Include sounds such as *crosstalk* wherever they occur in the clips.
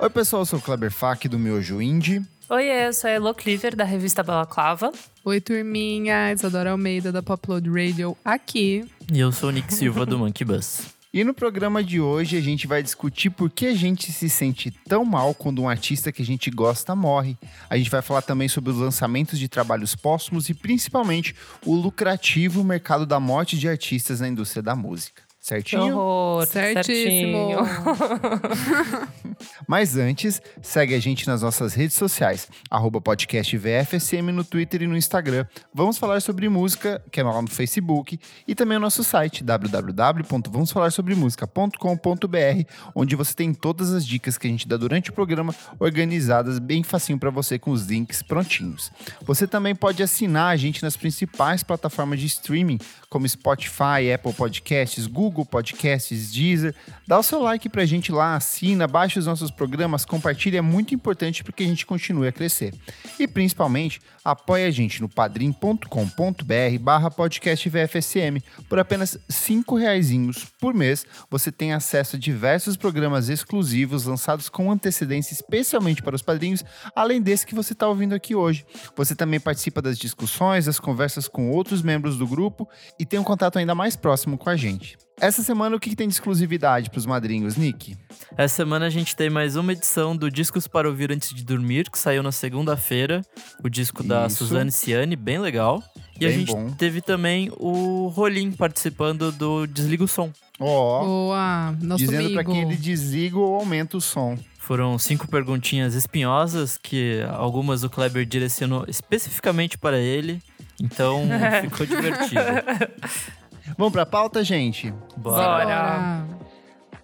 Oi, pessoal, eu sou o Kleber Fak do Miojo Indie. Oi, eu sou a Elo Cleaver, da revista Balaclava. Oi, turminha, Isadora Almeida da Popload Radio aqui. E eu sou o Nick Silva do Monkey Bus. E no programa de hoje a gente vai discutir por que a gente se sente tão mal quando um artista que a gente gosta morre. A gente vai falar também sobre os lançamentos de trabalhos póstumos e principalmente o lucrativo mercado da morte de artistas na indústria da música. Certinho? Horror, Certíssimo. certinho. *laughs* Mas antes, segue a gente nas nossas redes sociais, arroba podcast VFSM no Twitter e no Instagram. Vamos falar sobre música, que é lá no Facebook, e também o nosso site, www.vamosfalarsobremusica.com.br, onde você tem todas as dicas que a gente dá durante o programa, organizadas bem facinho para você com os links prontinhos. Você também pode assinar a gente nas principais plataformas de streaming, como Spotify, Apple Podcasts, Google Podcasts, Deezer. Dá o seu like pra gente lá, assina, baixa os nossos programas, compartilha, é muito importante para que a gente continue a crescer. E principalmente, apoie a gente no padrim.com.br barra podcast VFSM. Por apenas cinco reaisinhos por mês, você tem acesso a diversos programas exclusivos lançados com antecedência especialmente para os padrinhos, além desse que você está ouvindo aqui hoje. Você também participa das discussões, das conversas com outros membros do grupo e tem um contato ainda mais próximo com a gente. Essa semana, o que, que tem de exclusividade para os madrinhos, Nick? Essa semana a gente tem mais uma edição do Discos para Ouvir Antes de Dormir, que saiu na segunda-feira. O disco da Isso. Suzane Ciani, bem legal. E a Bem gente bom. teve também o Rolim participando do Desliga o Som. Ó, Boa, nosso dizendo para que ele desliga ou aumenta o som. Foram cinco perguntinhas espinhosas, que algumas o Kleber direcionou especificamente para ele. Então *laughs* ficou divertido. *laughs* Vamos para a pauta, gente? Bora. Bora.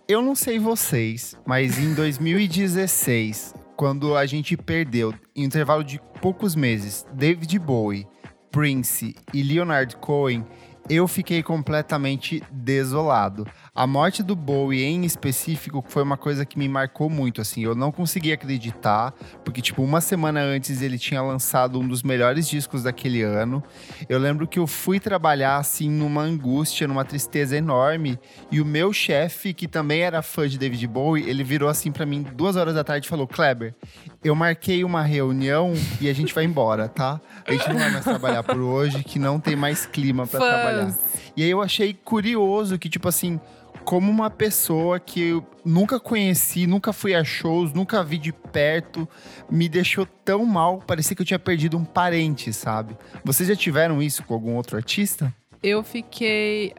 Eu não sei vocês, mas em *laughs* 2016, quando a gente perdeu, em um intervalo de poucos meses, David Bowie, Prince e Leonard Cohen, eu fiquei completamente desolado. A morte do Bowie em específico foi uma coisa que me marcou muito, assim. Eu não consegui acreditar, porque, tipo, uma semana antes ele tinha lançado um dos melhores discos daquele ano. Eu lembro que eu fui trabalhar, assim, numa angústia, numa tristeza enorme. E o meu chefe, que também era fã de David Bowie, ele virou assim pra mim duas horas da tarde e falou: Kleber, eu marquei uma reunião e a gente vai embora, tá? A gente não vai mais trabalhar por hoje, que não tem mais clima pra Fãs. Trabalhar. E aí eu achei curioso que, tipo assim, como uma pessoa que eu nunca conheci, nunca fui a shows, nunca vi de perto, me deixou tão mal, parecia que eu tinha perdido um parente, sabe? Vocês já tiveram isso com algum outro artista? Eu fiquei.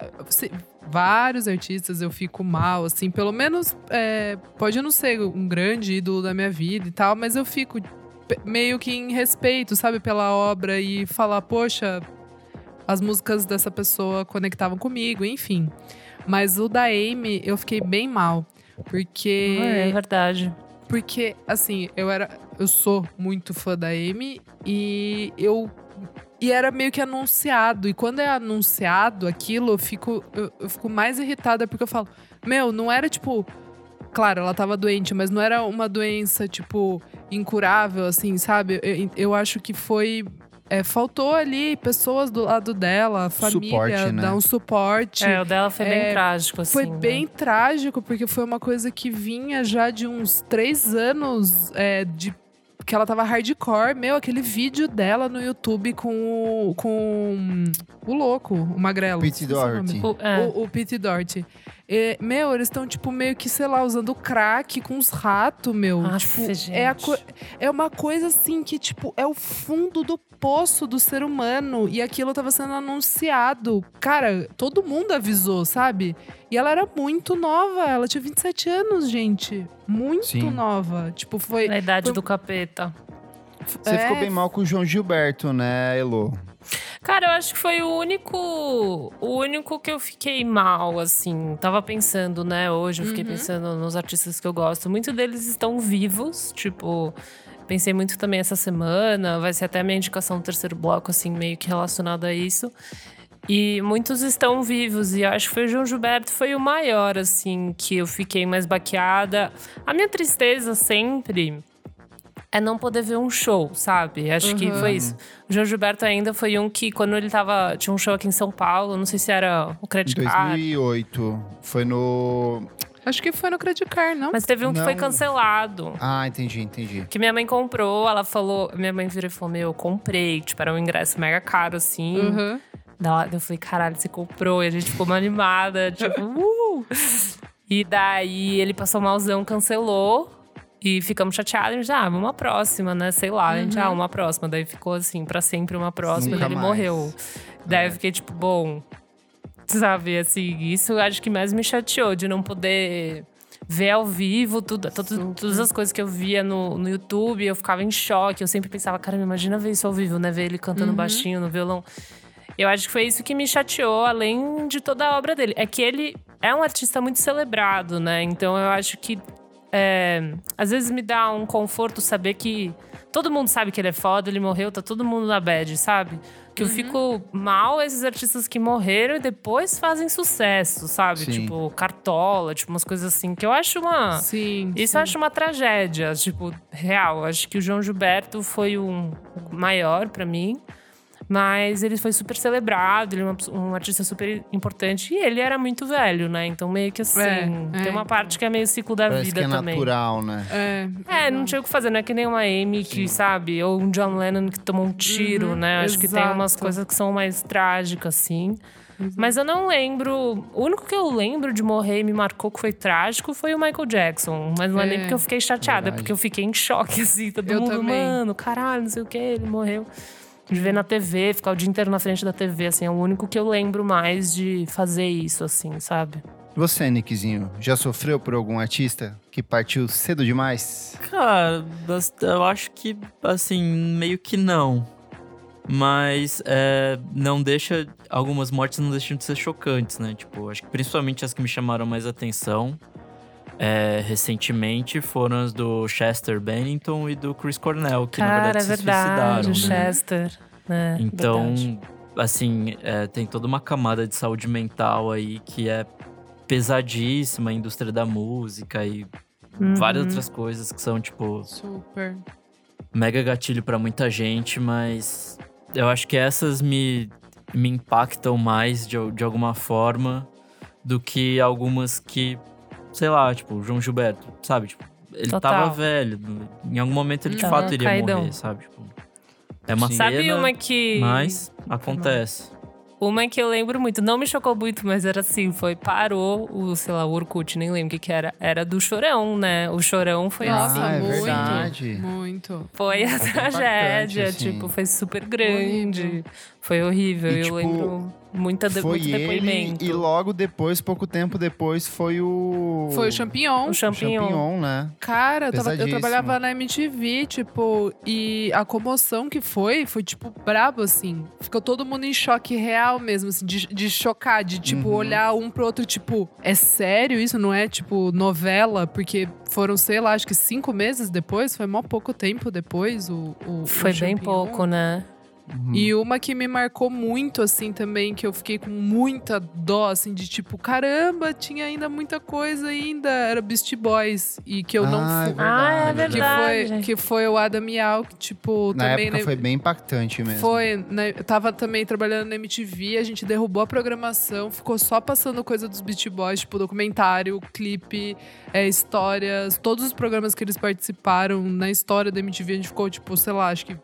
Vários artistas eu fico mal, assim, pelo menos é, pode não ser um grande ídolo da minha vida e tal, mas eu fico meio que em respeito, sabe, pela obra e falar, poxa, as músicas dessa pessoa conectavam comigo, enfim. Mas o da Amy, eu fiquei bem mal. Porque. É verdade. Porque, assim, eu era. Eu sou muito fã da Amy e eu. E era meio que anunciado. E quando é anunciado aquilo, eu fico, eu, eu fico mais irritada porque eu falo, meu, não era tipo. Claro, ela tava doente, mas não era uma doença, tipo, incurável, assim, sabe? Eu, eu acho que foi. É, faltou ali pessoas do lado dela, família, Suporte, né? dar um suporte. É, o dela foi bem É, trágico, assim. Foi né? bem trágico, porque foi uma coisa que vinha já de uns três anos é, de. Que ela tava hardcore. Meu, aquele vídeo dela no YouTube com o, com o louco, o magrelo. Pete. Doherty. O- é. O, o Pete Doherty. É, meu, eles estão, tipo, meio que, sei lá, usando crack com os ratos, meu. Aff, tipo, é, a gente. é uma coisa assim que, tipo, é o fundo do poço do ser humano. E aquilo tava sendo anunciado. Cara, todo mundo avisou, sabe? E ela era muito nova. Ela tinha 27 anos, gente. Muito Sim. nova. Tipo, foi. Na idade foi- do capeta. Você É. ficou bem mal com o João Gilberto, né, Elo? Cara, eu acho que foi o único. O único que eu fiquei mal, assim. Tava pensando, né? Hoje eu fiquei Uhum. pensando nos artistas que eu gosto. Muitos deles estão vivos, tipo. Pensei muito também essa semana, vai ser até a minha indicação do terceiro bloco, assim, meio que relacionado a isso. E muitos estão vivos, e acho que foi o João Gilberto, foi o maior, assim, que eu fiquei mais baqueada. A minha tristeza sempre é não poder ver um show, sabe? Acho que Uhum. foi isso. O João Gilberto ainda foi um que, quando ele tava. Tinha um show aqui em São Paulo, não sei se era o Credit Card. 2008. Foi no. Acho que foi no Credit Card, não? Mas teve um que foi Não. cancelado. Ah, entendi, entendi. Que minha mãe comprou, ela falou. Minha mãe virou e falou: Meu, eu comprei. Tipo, era um ingresso mega caro, assim. Uhum. Da- Eu falei, caralho, você comprou. E a gente ficou uma animada, tipo, *laughs* uh! E daí ele passou malzão, cancelou. E ficamos chateados. A gente, ah, uma próxima, né? Sei lá. A gente, ah, uma próxima. Daí ficou assim, pra sempre uma próxima. Nunca daí ele mais. morreu. Daí eu fiquei tipo, bom. Sabe, assim, isso eu acho que mais me chateou de não poder ver ao vivo tudo, tudo- todas as coisas que eu via no, no YouTube, eu ficava em choque. Eu sempre pensava, cara, imagina ver isso ao vivo, né? Ver ele cantando baixinho no violão. Eu acho que foi isso que me chateou, além de toda a obra dele. É que ele é um artista muito celebrado, né? Então eu acho que é, às vezes me dá um conforto saber que todo mundo sabe que ele é foda, ele morreu, tá todo mundo na bad, sabe? Que eu fico mal esses artistas que morreram e depois fazem sucesso, sabe? Sim. Tipo, Cartola, tipo, umas coisas assim, que eu acho uma. Sim. Isso sim. eu acho uma tragédia, tipo, real. Acho que o João Gilberto foi um maior pra mim, mas ele foi super celebrado, ele é uma- um artista super importante e ele era muito velho, né? Então meio que assim, É, tem é, uma parte que é meio ciclo da Parece vida que é também. natural, né? É, É, não tinha o que fazer, não é que nem uma Amy que, sabe, ou um John Lennon que tomou um tiro, Uhum, né? Acho que tem umas exato. coisas que são mais trágicas, assim. Mas eu não lembro. O único que eu lembro de morrer e me marcou que foi trágico foi o Michael Jackson. Mas não é, nem É. porque eu fiquei chateada, é Verdade. porque eu fiquei em choque, *laughs* assim. Todo Eu mundo, também. mano, caralho, não sei o que, ele morreu. De ver na TV, ficar o dia inteiro na frente da TV, assim, é o único que eu lembro mais de fazer isso, assim, sabe? Você, Nickzinho, já sofreu por algum artista que partiu cedo demais? Cara, eu acho que, assim, meio que não. Mas é, não deixa. Algumas mortes não deixam de ser chocantes, né? Tipo, acho que principalmente as que me chamaram mais atenção é, recentemente foram as do Chester Bennington e do Chris Cornell, que na Cara, verdade é se verdade, o suicidaram. né? Chester. né? Então, Verdade. assim, é, tem toda uma camada de saúde mental aí que é pesadíssima, a indústria da música e várias Uhum. outras coisas que são, tipo, Super. mega gatilho pra muita gente, mas eu acho que essas me, me impactam mais de, de alguma forma do que algumas que, sei lá, tipo, o João Gilberto, sabe? Tipo, ele Total. tava velho. Em algum momento ele de Tava fato iria caidão. morrer, sabe? Tipo, é uma Sim. Sabe pena, uma que. mas acontece. Uma que eu lembro muito, não me chocou muito, mas era assim, foi, parou o, sei lá, o Orkut, nem lembro o que que era. Era do Chorão, né? O Chorão foi ah, é muito. verdade. Muito. Foi a Foi tragédia, assim. tipo, foi super grande. Horrível. Foi horrível. E, eu tipo, lembro muita de, Foi muito ele depoimento. e logo depois, pouco tempo depois, foi o... Foi o Champignon. O o champignon. Champignon, né? Cara, eu, tava- eu trabalhava na MTV, tipo, e a comoção que foi, foi, tipo, brabo, assim. Ficou todo mundo em choque real mesmo, assim, de, de chocar, de, tipo, Uhum. olhar um pro outro, tipo, é sério isso? Não é, tipo, novela? Porque foram, sei lá, acho que cinco meses depois, foi mó pouco tempo depois o. o o Foi bem Champignon. pouco, né? Uhum. E uma que me marcou muito, assim, também, que eu fiquei com muita dó, assim, de tipo, caramba, tinha ainda muita coisa ainda. Era Beast Boys. E que eu não Ah, é fui. Ah, é verdade. Que verdade. foi, que foi o Adam Miau, que, tipo, Na também. época né, foi bem impactante mesmo. foi, né, eu tava também trabalhando na MTV, a gente derrubou a programação, ficou só passando coisa dos Beast Boys, tipo documentário, clipe, é, histórias, todos os programas que eles participaram na história da MTV, a gente ficou, tipo, sei lá, acho que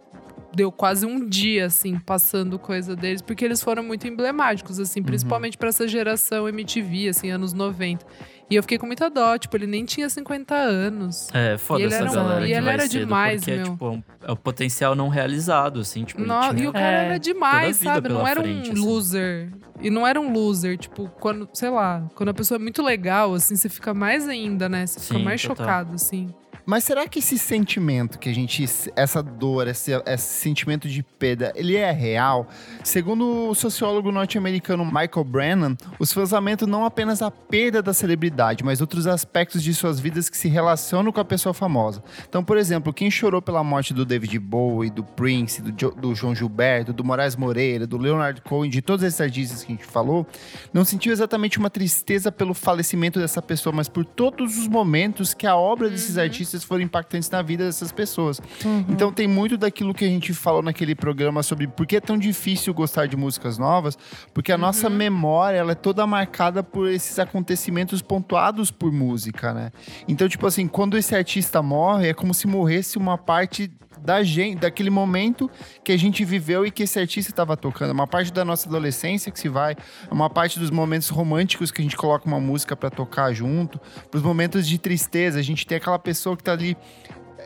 deu quase um dia, assim, passando coisa deles, porque eles foram muito emblemáticos, assim, principalmente pra essa geração MTV, assim, anos 90. E eu fiquei com muita dó, tipo, ele nem tinha 50 anos. É, foda E ele essa era um- galera e que ele era cedo, demais, porque meu. é, tipo, um- é o potencial não realizado, assim, tipo, ele No- tinha- e o cara É, era demais, sabe? Não era frente, um assim. loser. E não era um loser, tipo, quando, sei lá, quando a pessoa é muito legal, assim, você fica mais ainda, né? Você fica Sim, mais total. chocado, assim. Mas será que esse sentimento que a gente. Essa dor, esse, esse sentimento de perda, ele é real? Segundo o sociólogo norte-americano Michael Brennan, fãs lamentam não apenas a perda da celebridade, mas outros aspectos de suas vidas que se relacionam com a pessoa famosa. Então, por exemplo, quem chorou pela morte do David Bowie, do Prince, do, Jo- do João Gilberto, do Moraes Moreira, do Leonard Cohen, de todos esses artistas que a gente falou, não sentiu exatamente uma tristeza pelo falecimento dessa pessoa, mas por todos os momentos que a obra desses artistas artistas foram impactantes na vida dessas pessoas. Uhum. Então tem muito daquilo que a gente falou naquele programa sobre por que é tão difícil gostar de músicas novas, porque a uhum. nossa memória ela é toda marcada por esses acontecimentos pontuados por música, né? Então, tipo assim, quando esse artista morre, é como se morresse uma parte da gente, daquele momento que a gente viveu e que esse artista estava tocando. É uma parte da nossa adolescência que se vai, é uma parte dos momentos românticos que a gente coloca uma música para tocar junto, os momentos de tristeza, a gente tem aquela pessoa que tá ali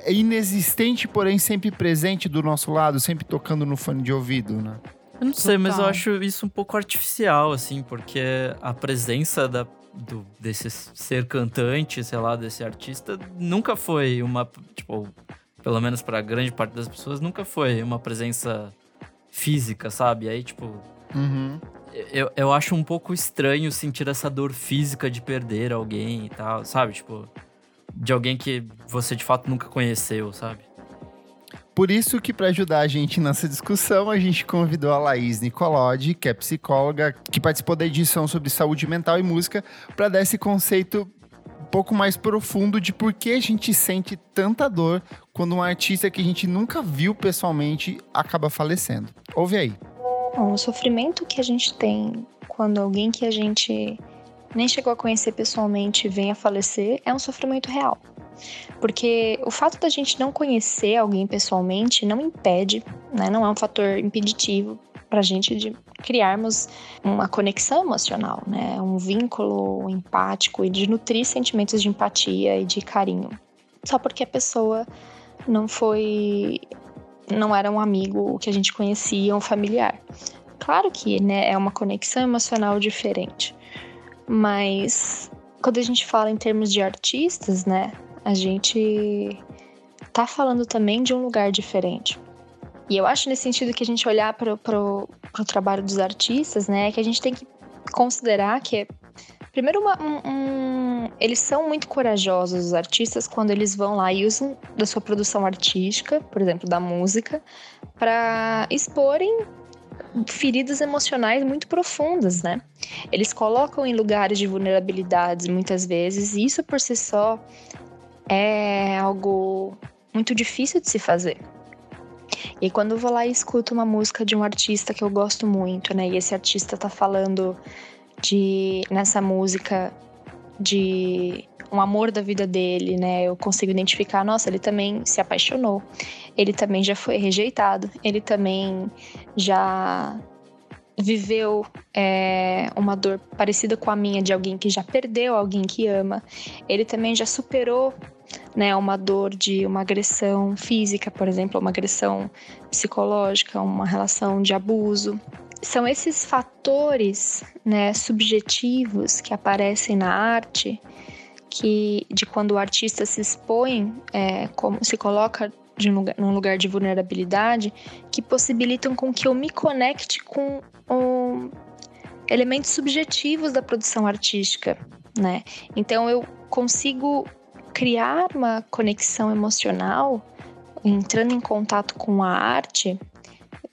é inexistente, porém sempre presente do nosso lado, sempre tocando no fone de ouvido, né? Eu não sei, mas eu acho isso um pouco artificial, assim, porque a presença da, do, desse ser cantante, sei lá, desse artista, nunca foi uma. Tipo, pelo menos para grande parte das pessoas, nunca foi uma presença física, sabe? Aí, tipo. Uhum. Eu, eu acho um pouco estranho sentir essa dor física de perder alguém e tal, sabe? Tipo, de alguém que você de fato nunca conheceu, sabe? Por isso que para ajudar a gente nessa discussão, a gente convidou a Laís Nicolodi, que é psicóloga, que participou da edição sobre saúde mental e música, para dar esse conceito pouco mais profundo de por que a gente sente tanta dor quando um artista que a gente nunca viu pessoalmente acaba falecendo. Ouve aí. Bom, o sofrimento que a gente tem quando alguém que a gente nem chegou a conhecer pessoalmente vem a falecer é um sofrimento real. Porque o fato da gente não conhecer alguém pessoalmente não impede, né, não é um fator impeditivo para a gente de criarmos uma conexão emocional, né? Um vínculo empático e de nutrir sentimentos de empatia e de carinho. Só porque a pessoa não foi não era um amigo que a gente conhecia, um familiar. Claro que, né, é uma conexão emocional diferente. Mas quando a gente fala em termos de artistas, né, a gente tá falando também de um lugar diferente. E eu acho nesse sentido que a gente olhar para o trabalho dos artistas, né, que a gente tem que considerar que primeiro uma, um, um, eles são muito corajosos os artistas quando eles vão lá e usam da sua produção artística, por exemplo, da música, para exporem feridas emocionais muito profundas, né? Eles colocam em lugares de vulnerabilidades muitas vezes, e isso por si só é algo muito difícil de se fazer. E quando eu vou lá e escuto uma música de um artista que eu gosto muito, né? E esse artista tá falando de nessa música de um amor da vida dele, né? Eu consigo identificar, nossa, ele também se apaixonou. Ele também já foi rejeitado. Ele também já viveu é, uma dor parecida com a minha de alguém que já perdeu alguém que ama. Ele também já superou né, uma dor de uma agressão física, por exemplo, uma agressão psicológica, uma relação de abuso. São esses fatores né, subjetivos que aparecem na arte, que de quando o artista se expõe, é, como se coloca de um lugar, num lugar de vulnerabilidade, que possibilitam com que eu me conecte com um, elementos subjetivos da produção artística, né? Então eu consigo criar uma conexão emocional, entrando em contato com a arte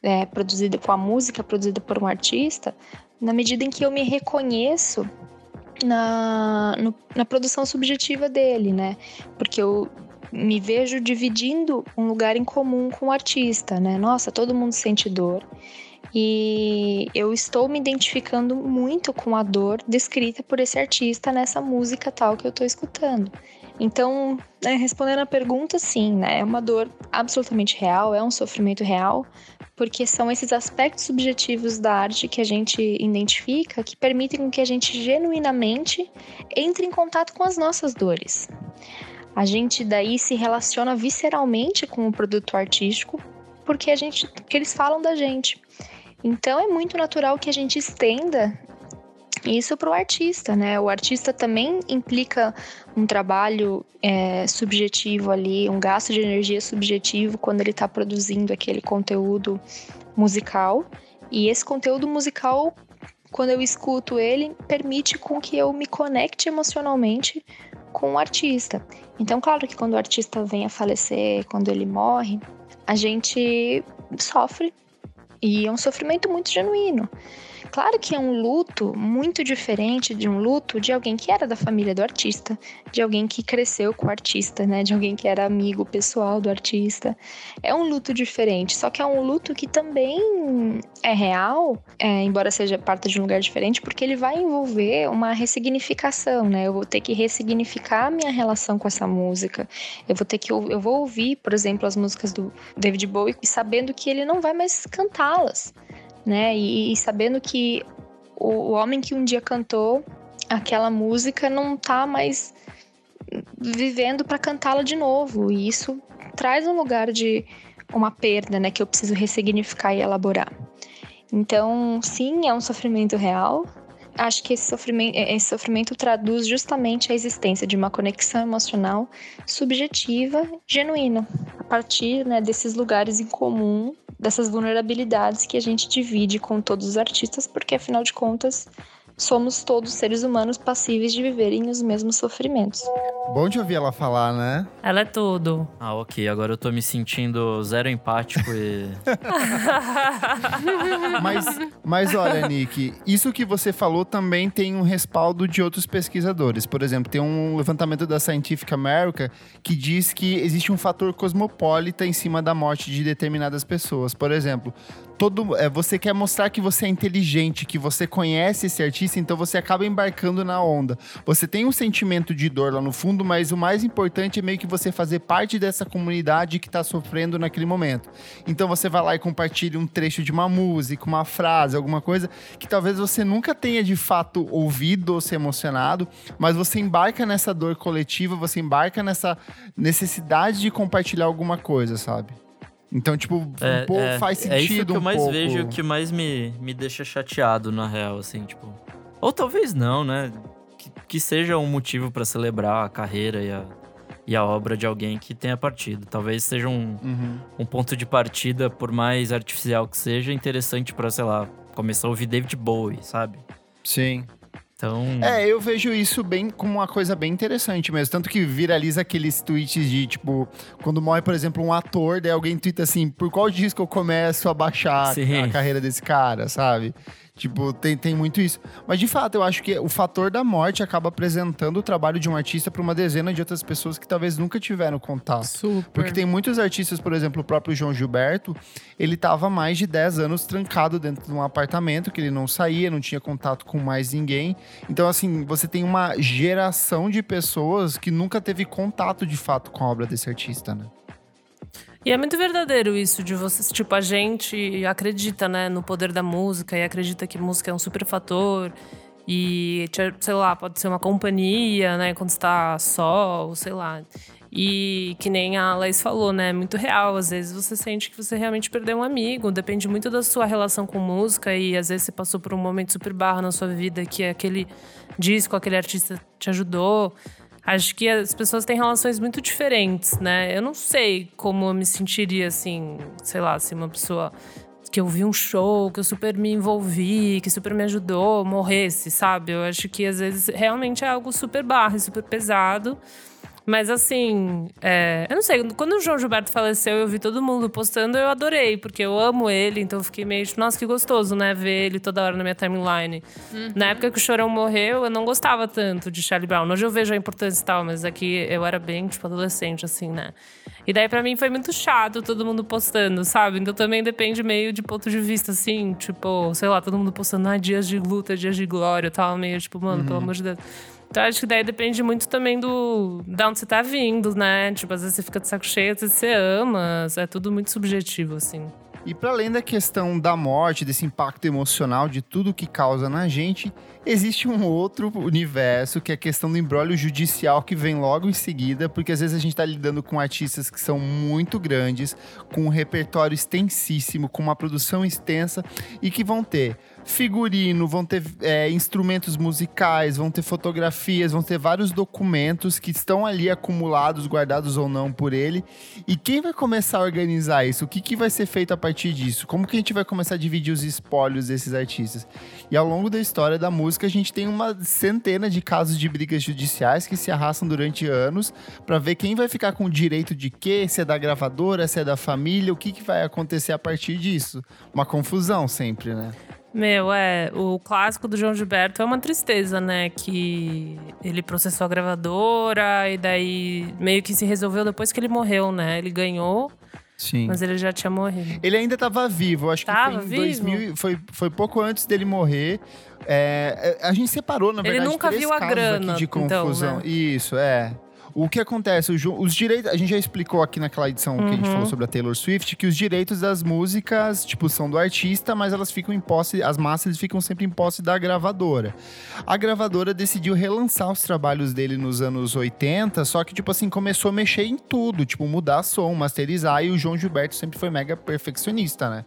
é, produzida, com a música produzida por um artista, na medida em que eu me reconheço na, no, na produção subjetiva dele, né? Porque eu me vejo dividindo um lugar em comum com o artista, né? Nossa, todo mundo sente dor. E eu estou me identificando muito com a dor descrita por esse artista nessa música tal que eu estou escutando. Então, né, respondendo a pergunta, sim, né, é uma dor absolutamente real, é um sofrimento real, porque são esses aspectos subjetivos da arte que a gente identifica que permitem que a gente genuinamente entre em contato com as nossas dores. A gente daí se relaciona visceralmente com o produto artístico porque a gente, porque eles falam da gente. Então é muito natural que a gente estenda isso para o artista, né? O artista também implica um trabalho é, subjetivo ali, um gasto de energia subjetivo quando ele está produzindo aquele conteúdo musical. E esse conteúdo musical, quando eu escuto ele, permite com que eu me conecte emocionalmente com o artista. Então, claro que quando o artista vem a falecer, quando ele morre, a gente sofre e é um sofrimento muito genuíno. Claro que é um luto muito diferente de um luto de alguém que era da família do artista, de alguém que cresceu com o artista, né? De alguém que era amigo pessoal do artista. É um luto diferente, só que é um luto que também é real, é, embora seja parte de um lugar diferente, porque ele vai envolver uma ressignificação, né? Eu vou ter que ressignificar a minha relação com essa música. Eu vou ter que eu vou ouvir, por exemplo, as músicas do David Bowie sabendo que ele não vai mais cantá-las né? E, e sabendo que o, o, homem que um dia cantou aquela música não tá mais vivendo para cantá-la de novo. E isso traz um lugar de uma perda, né? Que eu preciso ressignificar e elaborar. Então, sim, é um sofrimento real. Acho que esse sofrimento, esse sofrimento traduz justamente a existência de uma conexão emocional subjetiva, genuína, a partir né, desses lugares em comum dessas vulnerabilidades que a gente divide com todos os artistas, porque afinal de contas somos todos seres humanos passíveis de viverem os mesmos sofrimentos. Bom de ouvir ela falar, né? Ela é tudo. Ah, ok. Agora eu tô me sentindo zero empático e. *laughs* mas, mas olha, Nick, isso que você falou também tem um respaldo de outros pesquisadores. Por exemplo, tem um levantamento da Scientific America que diz que existe um fator cosmopolita em cima da morte de determinadas pessoas. Por exemplo, todo, é, você quer mostrar que você é inteligente, que você conhece esse artista, então você acaba embarcando na onda. Você tem um sentimento de dor lá no fundo, mas o mais importante é meio que você fazer parte dessa comunidade que está sofrendo naquele momento. Então você vai lá e compartilha um trecho de uma música, uma frase, alguma coisa que talvez você nunca tenha de fato ouvido ou se emocionado, mas você embarca nessa dor coletiva, você embarca nessa necessidade de compartilhar alguma coisa, sabe? Então, tipo, é, pô, é, faz sentido. É isso que eu um mais pouco. vejo, que mais me, me deixa chateado, na real, assim, tipo. Ou talvez não, né? Que, que seja um motivo para celebrar a carreira e a, e a obra de alguém que tenha partido. Talvez seja um, Uhum. um ponto de partida, por mais artificial que seja, interessante para sei lá, começar a ouvir David Bowie, sabe? Sim. Então. É, eu vejo isso bem como uma coisa bem interessante mesmo. Tanto que viraliza aqueles tweets de, tipo, quando morre, por exemplo, um ator, daí alguém twitta assim, por qual disco eu começo a baixar Sim. a carreira desse cara, sabe? Tipo, tem, tem muito isso. Mas de fato, eu acho que o fator da morte acaba apresentando o trabalho de um artista para uma dezena de outras pessoas que talvez nunca tiveram contato. Super. Porque tem muitos artistas, por exemplo, o próprio João Gilberto, ele tava mais de 10 anos trancado dentro de um apartamento, que ele não saía, não tinha contato com mais ninguém. Então, assim, você tem uma geração de pessoas que nunca teve contato de fato com a obra desse artista, né? E é muito verdadeiro isso de vocês, tipo, a gente acredita, né, no poder da música e acredita que música é um super fator e, sei lá, pode ser uma companhia, né, quando está só, ou sei lá. E que nem a Laís falou, né, é muito real. Às vezes você sente que você realmente perdeu um amigo, depende muito da sua relação com música e às vezes você passou por um momento super barro na sua vida que aquele disco, aquele artista te ajudou. Acho que as pessoas têm relações muito diferentes, né? Eu não sei como eu me sentiria assim, sei lá, se uma pessoa que eu vi um show, que eu super me envolvi, que super me ajudou, morresse, sabe? Eu acho que às vezes realmente é algo super barro, super pesado. Mas assim, é, eu não sei, quando o João Gilberto faleceu, eu vi todo mundo postando, eu adorei, porque eu amo ele, então eu fiquei meio tipo, nossa, que gostoso, né? Ver ele toda hora na minha timeline. Na época que o Chorão morreu, eu não gostava tanto de Charlie Brown. Hoje eu vejo a importância e tal, mas aqui eu era bem, tipo, adolescente, assim, né? E daí pra mim foi muito chato todo mundo postando, sabe? Então também depende meio de ponto de vista, assim, tipo, sei lá, todo mundo postando, ah, dias de luta, dias de glória, eu tava meio tipo, mano, pelo amor de Deus. Então acho que daí depende muito também do de onde você tá vindo, né? Tipo, às vezes você fica de saco cheio, às vezes você ama. É tudo muito subjetivo, assim. E para além da questão da morte, desse impacto emocional, de tudo que causa na gente, existe um outro universo, que é a questão do embrólio judicial que vem logo em seguida, porque às vezes a gente está lidando com artistas que são muito grandes, com um repertório extensíssimo, com uma produção extensa e que vão ter figurino, vão ter é, instrumentos musicais, vão ter fotografias, vão ter vários documentos que estão ali acumulados, guardados ou não por ele. E quem vai começar a organizar isso? O que, que vai ser feito a partir disso? Como que a gente vai começar a dividir os espólios desses artistas? E ao longo da história da música, a gente tem uma centena de casos de brigas judiciais que se arrastam durante anos para ver quem vai ficar com o direito de quê, se é da gravadora, se é da família, o que, que vai acontecer a partir disso. Uma confusão sempre, né? Meu, é, o clássico do João Gilberto é uma tristeza, né? Que ele processou a gravadora e daí meio que se resolveu depois que ele morreu, né? Ele ganhou, Sim. mas ele já tinha morrido. Ele ainda estava vivo, acho Tava que foi em vivo? 2000, foi, foi pouco antes dele morrer. É, é, a gente separou, na Ele verdade, nunca três viu a grana, de então, confusão. né? Isso, é. O que acontece? Os direitos. A gente já explicou aqui naquela edição que a gente Uhum. falou sobre a Taylor Swift que os direitos das músicas, tipo, são do artista, mas elas ficam em posse. As massas ficam sempre em posse da gravadora. A gravadora decidiu relançar os trabalhos dele nos anos 80, só que, tipo assim, começou a mexer em tudo, tipo, mudar som, masterizar, e o João Gilberto sempre foi mega perfeccionista, né?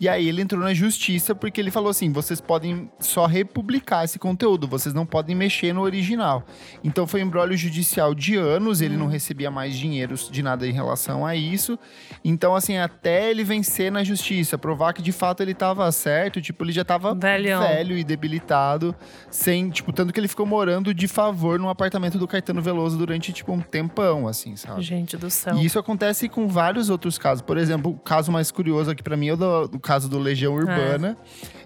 E aí ele entrou na justiça porque ele falou assim: vocês podem só republicar esse conteúdo, vocês não podem mexer no original. Então foi um embrólio judicial de anos, ele não recebia mais dinheiro de nada em relação a isso. Então, assim, até ele vencer na justiça, provar que de fato ele tava certo, tipo, ele já tava Velhão. velho e debilitado, sem, tipo, tanto que ele ficou morando de favor num apartamento do Caetano Veloso durante, tipo, um tempão, assim, sabe? Gente do céu. E isso acontece com vários outros casos. Por exemplo, o caso mais curioso aqui pra mim é o do, do caso do Legião Urbana,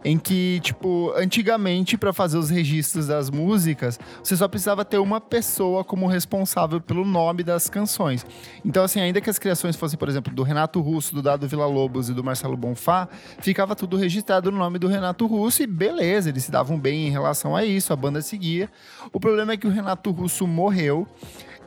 em que, tipo, antigamente, pra fazer os registros das músicas, você só precisava ter uma pessoa como responsável pelo nome das canções. Então, assim, ainda que as criações fossem, por exemplo, do Renato Russo, do Dado Vila Lobos e do Marcelo Bonfá, ficava tudo registrado no nome do Renato Russo e beleza, eles se davam bem em relação a isso, a banda seguia. O problema é que o Renato Russo morreu.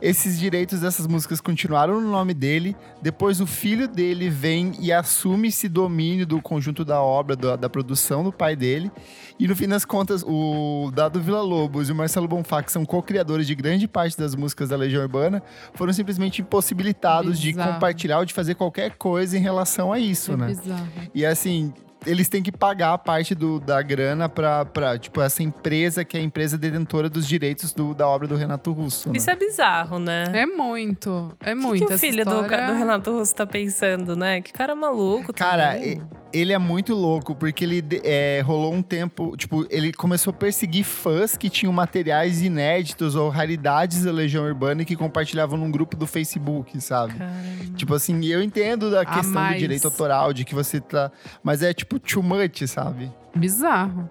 Esses direitos dessas músicas continuaram no nome dele. Depois o filho dele vem e assume esse domínio do conjunto da obra, da, da produção do pai dele. E no fim das contas, o Dado Vila Lobos e o Marcelo Bonfá, que são co-criadores de grande parte das músicas da Legião Urbana, foram simplesmente impossibilitados de compartilhar ou de fazer qualquer coisa em relação a isso, é né? bizarro. E assim, eles têm que pagar a parte do, da grana pra, pra, tipo, essa empresa que é a empresa detentora dos direitos do- da obra do Renato Russo. Né? Isso é bizarro, né? É muito, é O muito. que, que o filho do, história- do Renato Russo tá pensando, né? Que cara maluco. Cara, também. Ele é muito louco, porque ele é, rolou um tempo, tipo, ele começou a perseguir fãs que tinham materiais inéditos ou raridades da Legião Urbana e que compartilhavam num grupo do Facebook, sabe? Caramba. Tipo assim, eu entendo da questão do direito autoral, de que você tá. Mas é tipo too much, sabe? Bizarro.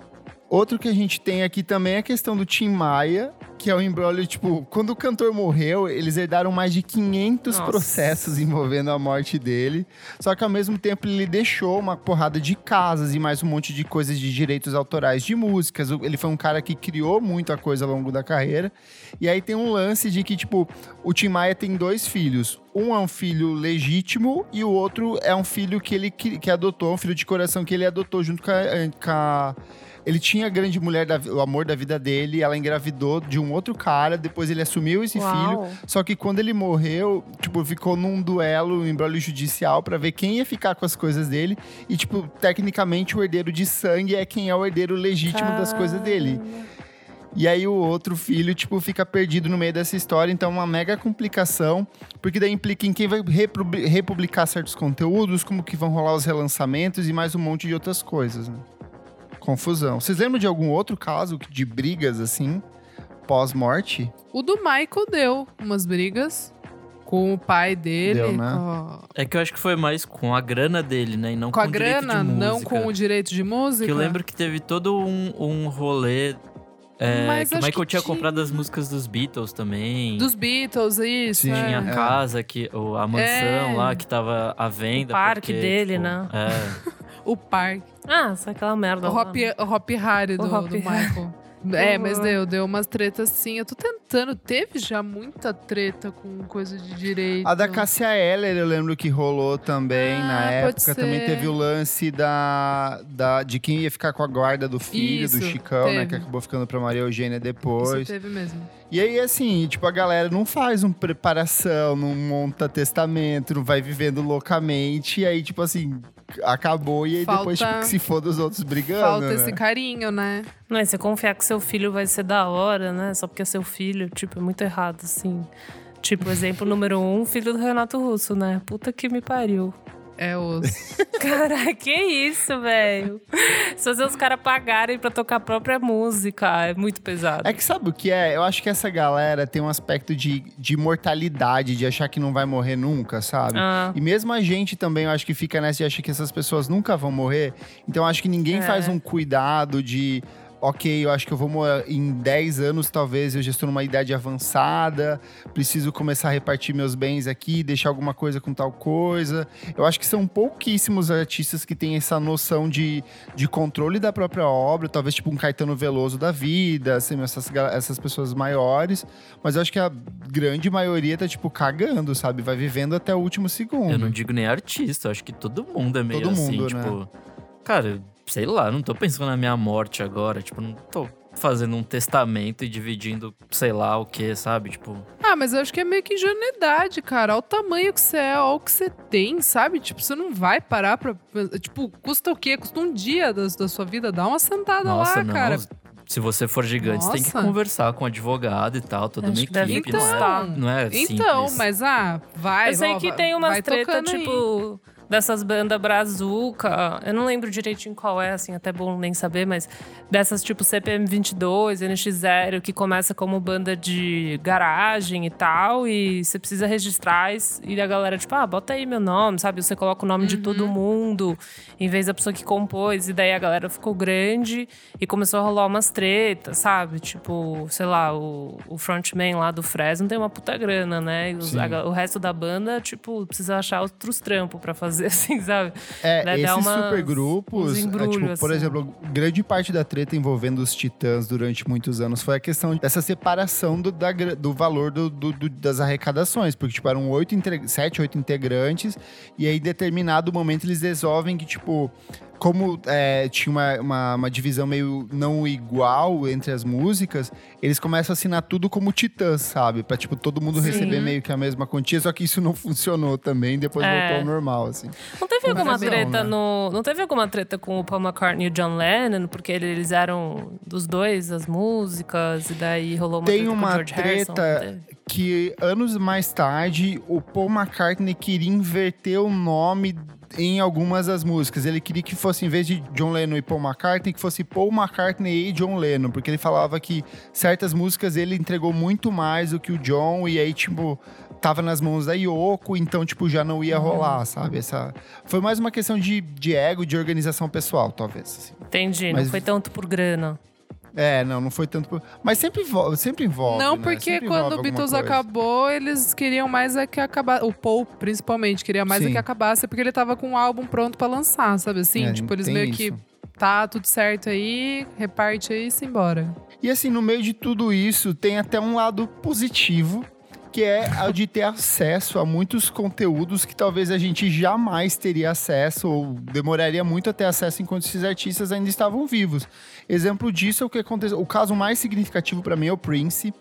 Outro que a gente tem aqui também é a questão do Tim Maia, que é o embrólio, tipo, quando o cantor morreu, eles herdaram mais de 500 Nossa. processos envolvendo a morte dele. Só que ao mesmo tempo ele deixou uma porrada de casas e mais um monte de coisas de direitos autorais de músicas. Ele foi um cara que criou muita coisa ao longo da carreira. E aí tem um lance de que, tipo, o Tim Maia tem dois filhos. Um é um filho legítimo e o outro é um filho que ele que, que adotou, um filho de coração que ele adotou junto com a- com a ele tinha a grande mulher, da, o amor da vida dele, ela engravidou de um outro cara, depois ele assumiu esse filho. Uau. Só que quando ele morreu, tipo, ficou num duelo, um embrólio judicial pra ver quem ia ficar com as coisas dele. E, tipo, tecnicamente o herdeiro de sangue é quem é o herdeiro legítimo das coisas dele. E aí o outro filho, tipo, fica perdido no meio dessa história. Então, uma mega complicação. Porque daí implica em quem vai republi- republicar certos conteúdos, como que vão rolar os relançamentos e mais um monte de outras coisas, né? Confusão. Vocês lembram de algum outro caso de brigas, assim, pós-morte? O do Michael deu umas brigas com o pai dele. Deu, né? com, É que eu acho que foi mais com a grana dele, né? E não com a o direito de grana, não música. com o direito de música. Que eu lembro que teve todo um, um rolê. é, Mas que o Michael que tinha comprado as músicas dos Beatles também. Dos Beatles, isso. Sim, é. Tinha a casa, que, ou a mansão É. lá que tava à venda. O parque porque, dele, tipo, né? É. *laughs* O parque. Ah, só aquela merda. O Hop, né? o Hop Harry do, Hop do. Michael. *laughs* É, mas deu, deu umas tretas sim. Eu tô tentando. Teve já muita treta com coisa de direito. A da Cássia Eller, eu lembro que rolou também Ah, na pode época. Também teve o lance da, da, de quem ia ficar com a guarda do filho, do Isso, Chicão, né? teve. Que acabou ficando pra Maria Eugênia Isso depois. teve mesmo. E aí, assim, tipo, a galera não faz uma preparação, não monta testamento, não vai vivendo loucamente. E aí, tipo assim, acabou e aí depois, Falta- tipo, que se foda os outros brigando, Falta né? esse carinho, né? Não, e você confiar que seu filho vai ser da hora, né? Só porque é seu filho, tipo, é muito errado, assim. Tipo, exemplo número um, filho do Renato Russo, né? Puta que me pariu. É os. *laughs* Cara, que isso, velho? Se fazer os caras pagarem pra tocar a própria música, é muito pesado. É que sabe o que é? Eu acho que essa galera tem um aspecto de, de imortalidade, de achar que não vai morrer nunca, sabe? Ah. E mesmo a gente também, eu acho que fica nessa de achar que essas pessoas nunca vão morrer. Então eu acho que ninguém É. faz um cuidado de. Ok, eu acho que eu vou morrer em 10 anos, talvez eu já estou numa idade avançada, preciso começar a repartir meus bens aqui, deixar alguma coisa com tal coisa. Eu acho que são pouquíssimos artistas que têm essa noção de, de controle da própria obra, talvez tipo um Caetano Veloso da vida, assim, essas, essas pessoas maiores. Mas eu acho que a grande maioria tá, tipo, cagando, sabe? Vai vivendo até o último segundo. Eu não digo nem artista, eu acho que todo mundo é meio Todo assim, mundo, né? tipo. Cara, sei lá, não tô pensando na minha morte agora, tipo, não tô fazendo um testamento e dividindo, sei lá o que, sabe? Tipo, Ah, mas eu acho que é meio que ingenuidade, cara. Olha o tamanho que você é, olha o que você tem, sabe? Tipo, você não vai parar pra. Tipo, custa o quê? Custa um dia da, da sua vida? Dá uma sentada nossa, lá, não. cara. Se você for gigante, você tem que Nossa. conversar com um advogado e tal, toda uma equipe. custar. Não é, não é Então, simples. mas ah, vai. Eu sei ó, que tem umas treta, tocando aí. Dessas bandas brazuca. Eu não lembro direitinho qual é, assim, até bom nem saber, mas dessas tipo CPM 22, NX0, que começa como banda de garagem e tal, e você precisa registrar e- a galera, tipo, ah, bota aí meu nome, sabe? Você coloca o nome de Uhum. todo mundo, em vez da pessoa que compôs, e daí a galera ficou grande e começou a rolar umas tretas, sabe? Tipo, sei lá, o, o frontman lá do Fresno tem uma puta grana, né? E os- a o resto da banda, tipo, precisa achar outros trampos pra fazer, *laughs* assim, sabe? É, esses umas- supergrupos, é, tipo, por assim. exemplo, grande parte da treta envolvendo os titãs durante muitos anos foi a questão dessa separação do, da do valor do- do- do- das arrecadações, porque, tipo, eram oito, sete, oito integrantes, e aí, em determinado momento, eles resolvem que, tipo, como é, tinha uma, uma, uma divisão meio não igual entre as músicas, eles começam a assinar tudo como titãs, sabe? Pra, tipo, todo mundo Sim. receber meio que a mesma quantia, só que isso não *laughs* funcionou também, depois É. voltou ao normal, assim. Não teve alguma treta né? no. Não teve alguma treta com o Paul McCartney e o John Lennon, porque ele- eles eram dos dois, as músicas, e daí rolou uma Tem treta uma Harrison. treta- teve? que anos mais tarde o Paul McCartney queria inverter o nome em algumas das músicas. Ele queria que fosse, em vez de John Lennon e Paul McCartney, que fosse Paul McCartney e John Lennon, porque ele falava que certas músicas ele entregou muito mais do que o John, e aí, tipo, tava nas mãos da Yoko, então, tipo, já não ia rolar, sabe? Essa... Foi mais uma questão de, de ego, de organização pessoal, talvez. assim. Entendi, Mas- não foi tanto por grana. É, não, não foi tanto. por- Mas sempre envolve, sempre envolve. Não, né? porque Sempre quando o Beatles acabou, eles queriam mais é que acabasse. O Paul, principalmente, queria mais é que acabasse, porque ele tava com um álbum pronto pra lançar, sabe assim? É, tipo, eles meio isso. que tá tudo certo aí, reparte aí e se embora. E assim, no meio de tudo isso, tem até um lado positivo, que é o de ter acesso a muitos conteúdos que talvez a gente jamais teria acesso ou demoraria muito a ter acesso enquanto esses artistas ainda estavam vivos. Exemplo disso é o que aconteceu. O caso mais significativo para mim é o Prince,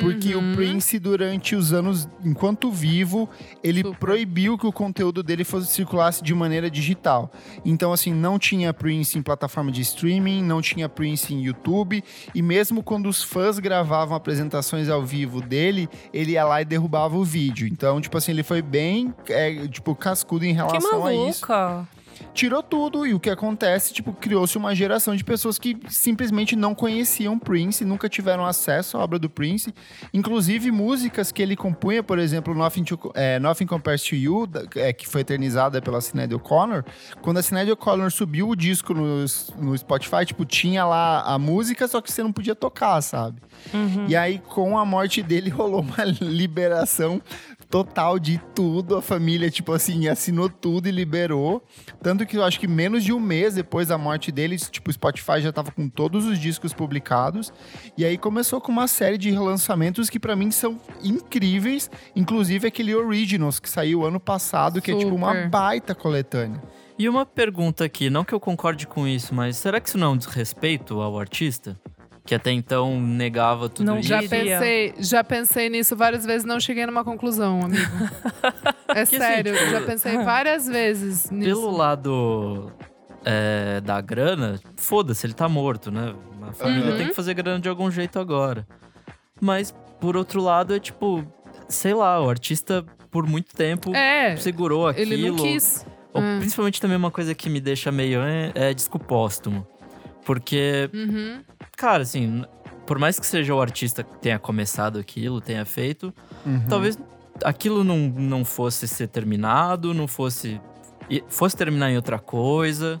porque Uhum. o Prince durante os anos enquanto vivo, ele Super. proibiu que o conteúdo dele fosse circulasse de maneira digital. Então assim, não tinha Prince em plataforma de streaming, não tinha Prince em YouTube, e mesmo quando os fãs gravavam apresentações ao vivo dele, ele ia lá e derrubava o vídeo. Então, tipo assim, ele foi bem, é, tipo, cascudo em relação a isso! Tirou tudo e o que acontece, tipo, criou-se uma geração de pessoas que simplesmente não conheciam Prince, nunca tiveram acesso à obra do Prince, inclusive músicas que ele compunha, por exemplo, Nothing, to, é, Nothing Compares to You, é, que foi eternizada pela Sinéad O'Connor, quando a Sinéad O'Connor subiu o disco no, no Spotify, tipo, tinha lá a música, só que você não podia tocar, sabe? Uhum. E aí, com a morte dele, *laughs* rolou uma liberação total de tudo. A família, tipo assim, assinou tudo e liberou. Tanto que eu acho que menos de um mês depois da morte dele, tipo, o Spotify já tava com todos os discos publicados. E aí começou com uma série de relançamentos que pra mim são incríveis. Inclusive aquele Originals, que saiu ano passado, que é tipo uma Super. baita coletânea. E uma pergunta aqui, não que eu concorde com isso, mas será que isso não é um desrespeito ao artista? Que até então negava tudo Não isso? Já pensei, já pensei nisso várias vezes, não cheguei numa conclusão, amigo. *laughs* É assim, sério, tipo, já pensei várias vezes nisso. Pelo lado é, da grana, foda-se, ele tá morto, né? A família Uhum. tem que fazer grana de algum jeito agora. Mas, por outro lado, é tipo, sei lá, o artista por muito tempo É, segurou aquilo. ele não quis. Ou, Hum. Principalmente também uma coisa que me deixa meio é, é disco póstumo. Porque, Uhum. Cara, assim, por mais que seja o artista que tenha começado aquilo, tenha feito, Uhum. talvez aquilo não, não fosse ser terminado, não fosse. fosse terminar em outra coisa.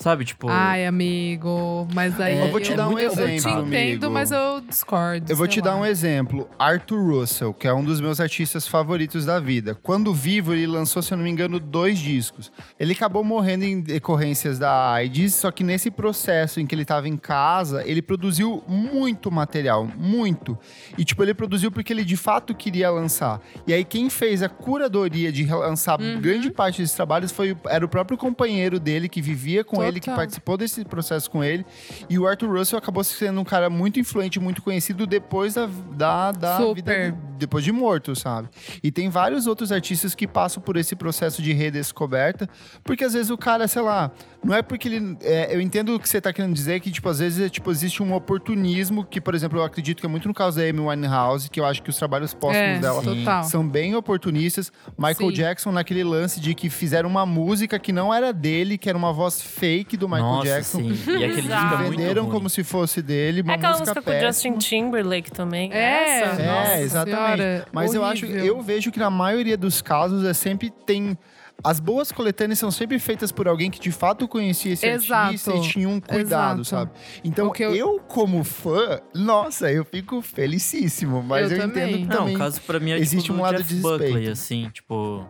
Sabe, tipo. Ai, amigo, mas aí. Eu vou te eu- dar um eu, Eu te exemplo, entendo, amigo. mas eu discordo. Eu vou te dar lá. um exemplo. Arthur Russell, que é um dos meus artistas favoritos da vida. Quando vivo, ele lançou, se eu não me engano, dois discos. Ele acabou morrendo em decorrências da AIDS, só que nesse processo em que ele estava em casa, ele produziu muito material, muito. E, tipo, ele produziu porque ele de fato queria lançar. E aí, quem fez a curadoria de lançar Uhum. grande parte desses trabalhos foi, era o próprio companheiro dele que vivia com ele, que participou desse processo com ele. E o Arthur Russell acabou sendo um cara muito influente, muito conhecido depois da, da, da vida, depois de morto, sabe? E tem vários outros artistas que passam por esse processo de redescoberta, porque às vezes o cara, sei lá, não é porque ele. é, eu entendo o que você tá querendo dizer, que, tipo, às vezes é, tipo, existe um oportunismo, que, por exemplo, eu acredito que é muito no caso da Amy Winehouse, que eu acho que os trabalhos póstumos É, dela total. são bem oportunistas. Michael Sim. Jackson, naquele lance de que fizeram uma música que não era dele, que era uma voz fake do Michael Nossa, Jackson. sim. E aquele disco Exato. é Venderam ruim. como se fosse dele, uma É aquela música música com o. Justin Timberlake também. É, Essa? É, Nossa exatamente. Senhora, Mas eu acho, horrível. eu vejo que na maioria dos casos é sempre tem as boas coletâneas são sempre feitas por alguém que de fato conhecia esse Exato. artista e tinha um cuidado, Exato. sabe? Então O que eu- eu... como fã, nossa, eu fico felicíssimo, mas Eu eu, também. entendo que Não, também caso pra mim é existe tipo, um do lado Jeff de Buckley, assim, tipo...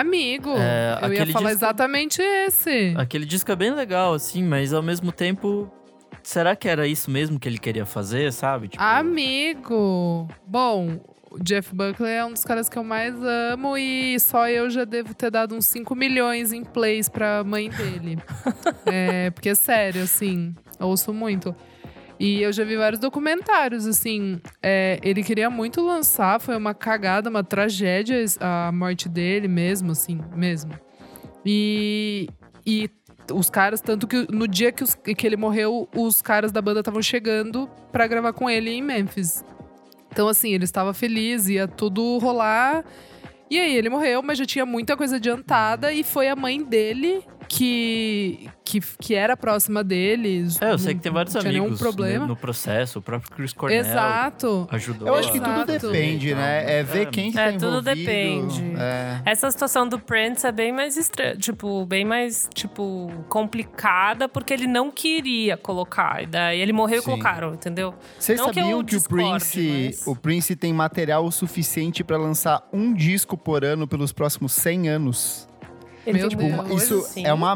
Amigo, É, eu ia falar disco- exatamente esse. Aquele disco é bem legal, assim, mas ao mesmo tempo... Será que era isso mesmo que ele queria fazer, sabe? Tipo, Amigo! Bom, o Jeff Buckley é um dos caras que eu mais amo e só eu já devo ter dado uns 5 milhões em plays pra mãe dele. *laughs* é, porque é sério, assim, ouço muito. E eu já vi vários documentários, assim. é, ele queria muito lançar, foi uma cagada, uma tragédia a morte dele mesmo, assim, mesmo. E, e os caras, tanto que no dia que, os- que ele morreu, os caras da banda estavam chegando pra gravar com ele em Memphis. Então, assim, ele estava feliz, ia tudo rolar. E aí, ele morreu, mas já tinha muita coisa adiantada. E foi a mãe dele que, que, que era próxima deles. É, eu sei que tem vários tinha amigos nenhum problema. né, no processo. O próprio Chris Cornell Exato. ajudou. Eu acho que tudo depende, Então, né? É ver quem que É, tá tudo envolvido. depende. É. Essa situação do Prince é bem mais estranha, tipo, bem mais, tipo, complicada, porque ele não queria colocar. E daí ele morreu Sim. e colocaram, entendeu? Vocês Não que eu sabiam que, o discorde, Prince, mas- o Prince tem material o suficiente pra lançar um disco por ano pelos próximos 100 anos? Ele Meu tem Deus. Isso assim. é uma.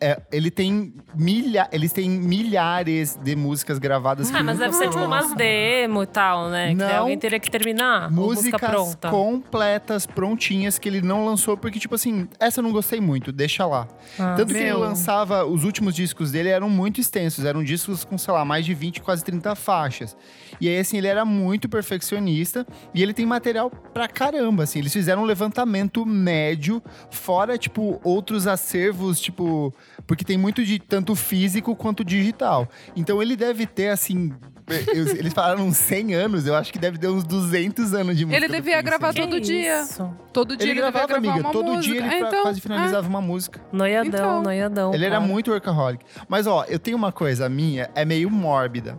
é, ele tem milha, eles têm milhares de músicas gravadas que Ah, mas deve ser tipo umas demo e tal, né? Que Não. alguém teria que terminar. ou música Músicas pronta. completas, prontinhas, que ele não lançou, porque, tipo assim, essa eu não gostei muito, deixa lá. Ah. Tanto que ele Meu. lançava, os últimos discos dele eram muito extensos, eram discos com, sei lá, mais de 20, quase 30 faixas. E aí, assim, ele era muito perfeccionista e ele tem material pra caramba, assim. Eles fizeram um levantamento médio, fora, tipo, outros acervos, tipo. Porque tem muito de tanto físico quanto digital. Então ele deve ter, assim. *laughs* Eles falaram uns 100 anos, eu acho que deve ter uns 200 anos de música. Ele devia gravar? Que todo dia. isso? Todo dia Ele ele, devia gravava, gravar amiga. uma Todo música. dia ele É, então, quase finalizava uma música. Noiadão, Então. noiadão. Ele era cara. muito workaholic. Mas, ó, eu tenho uma coisa minha, é meio mórbida.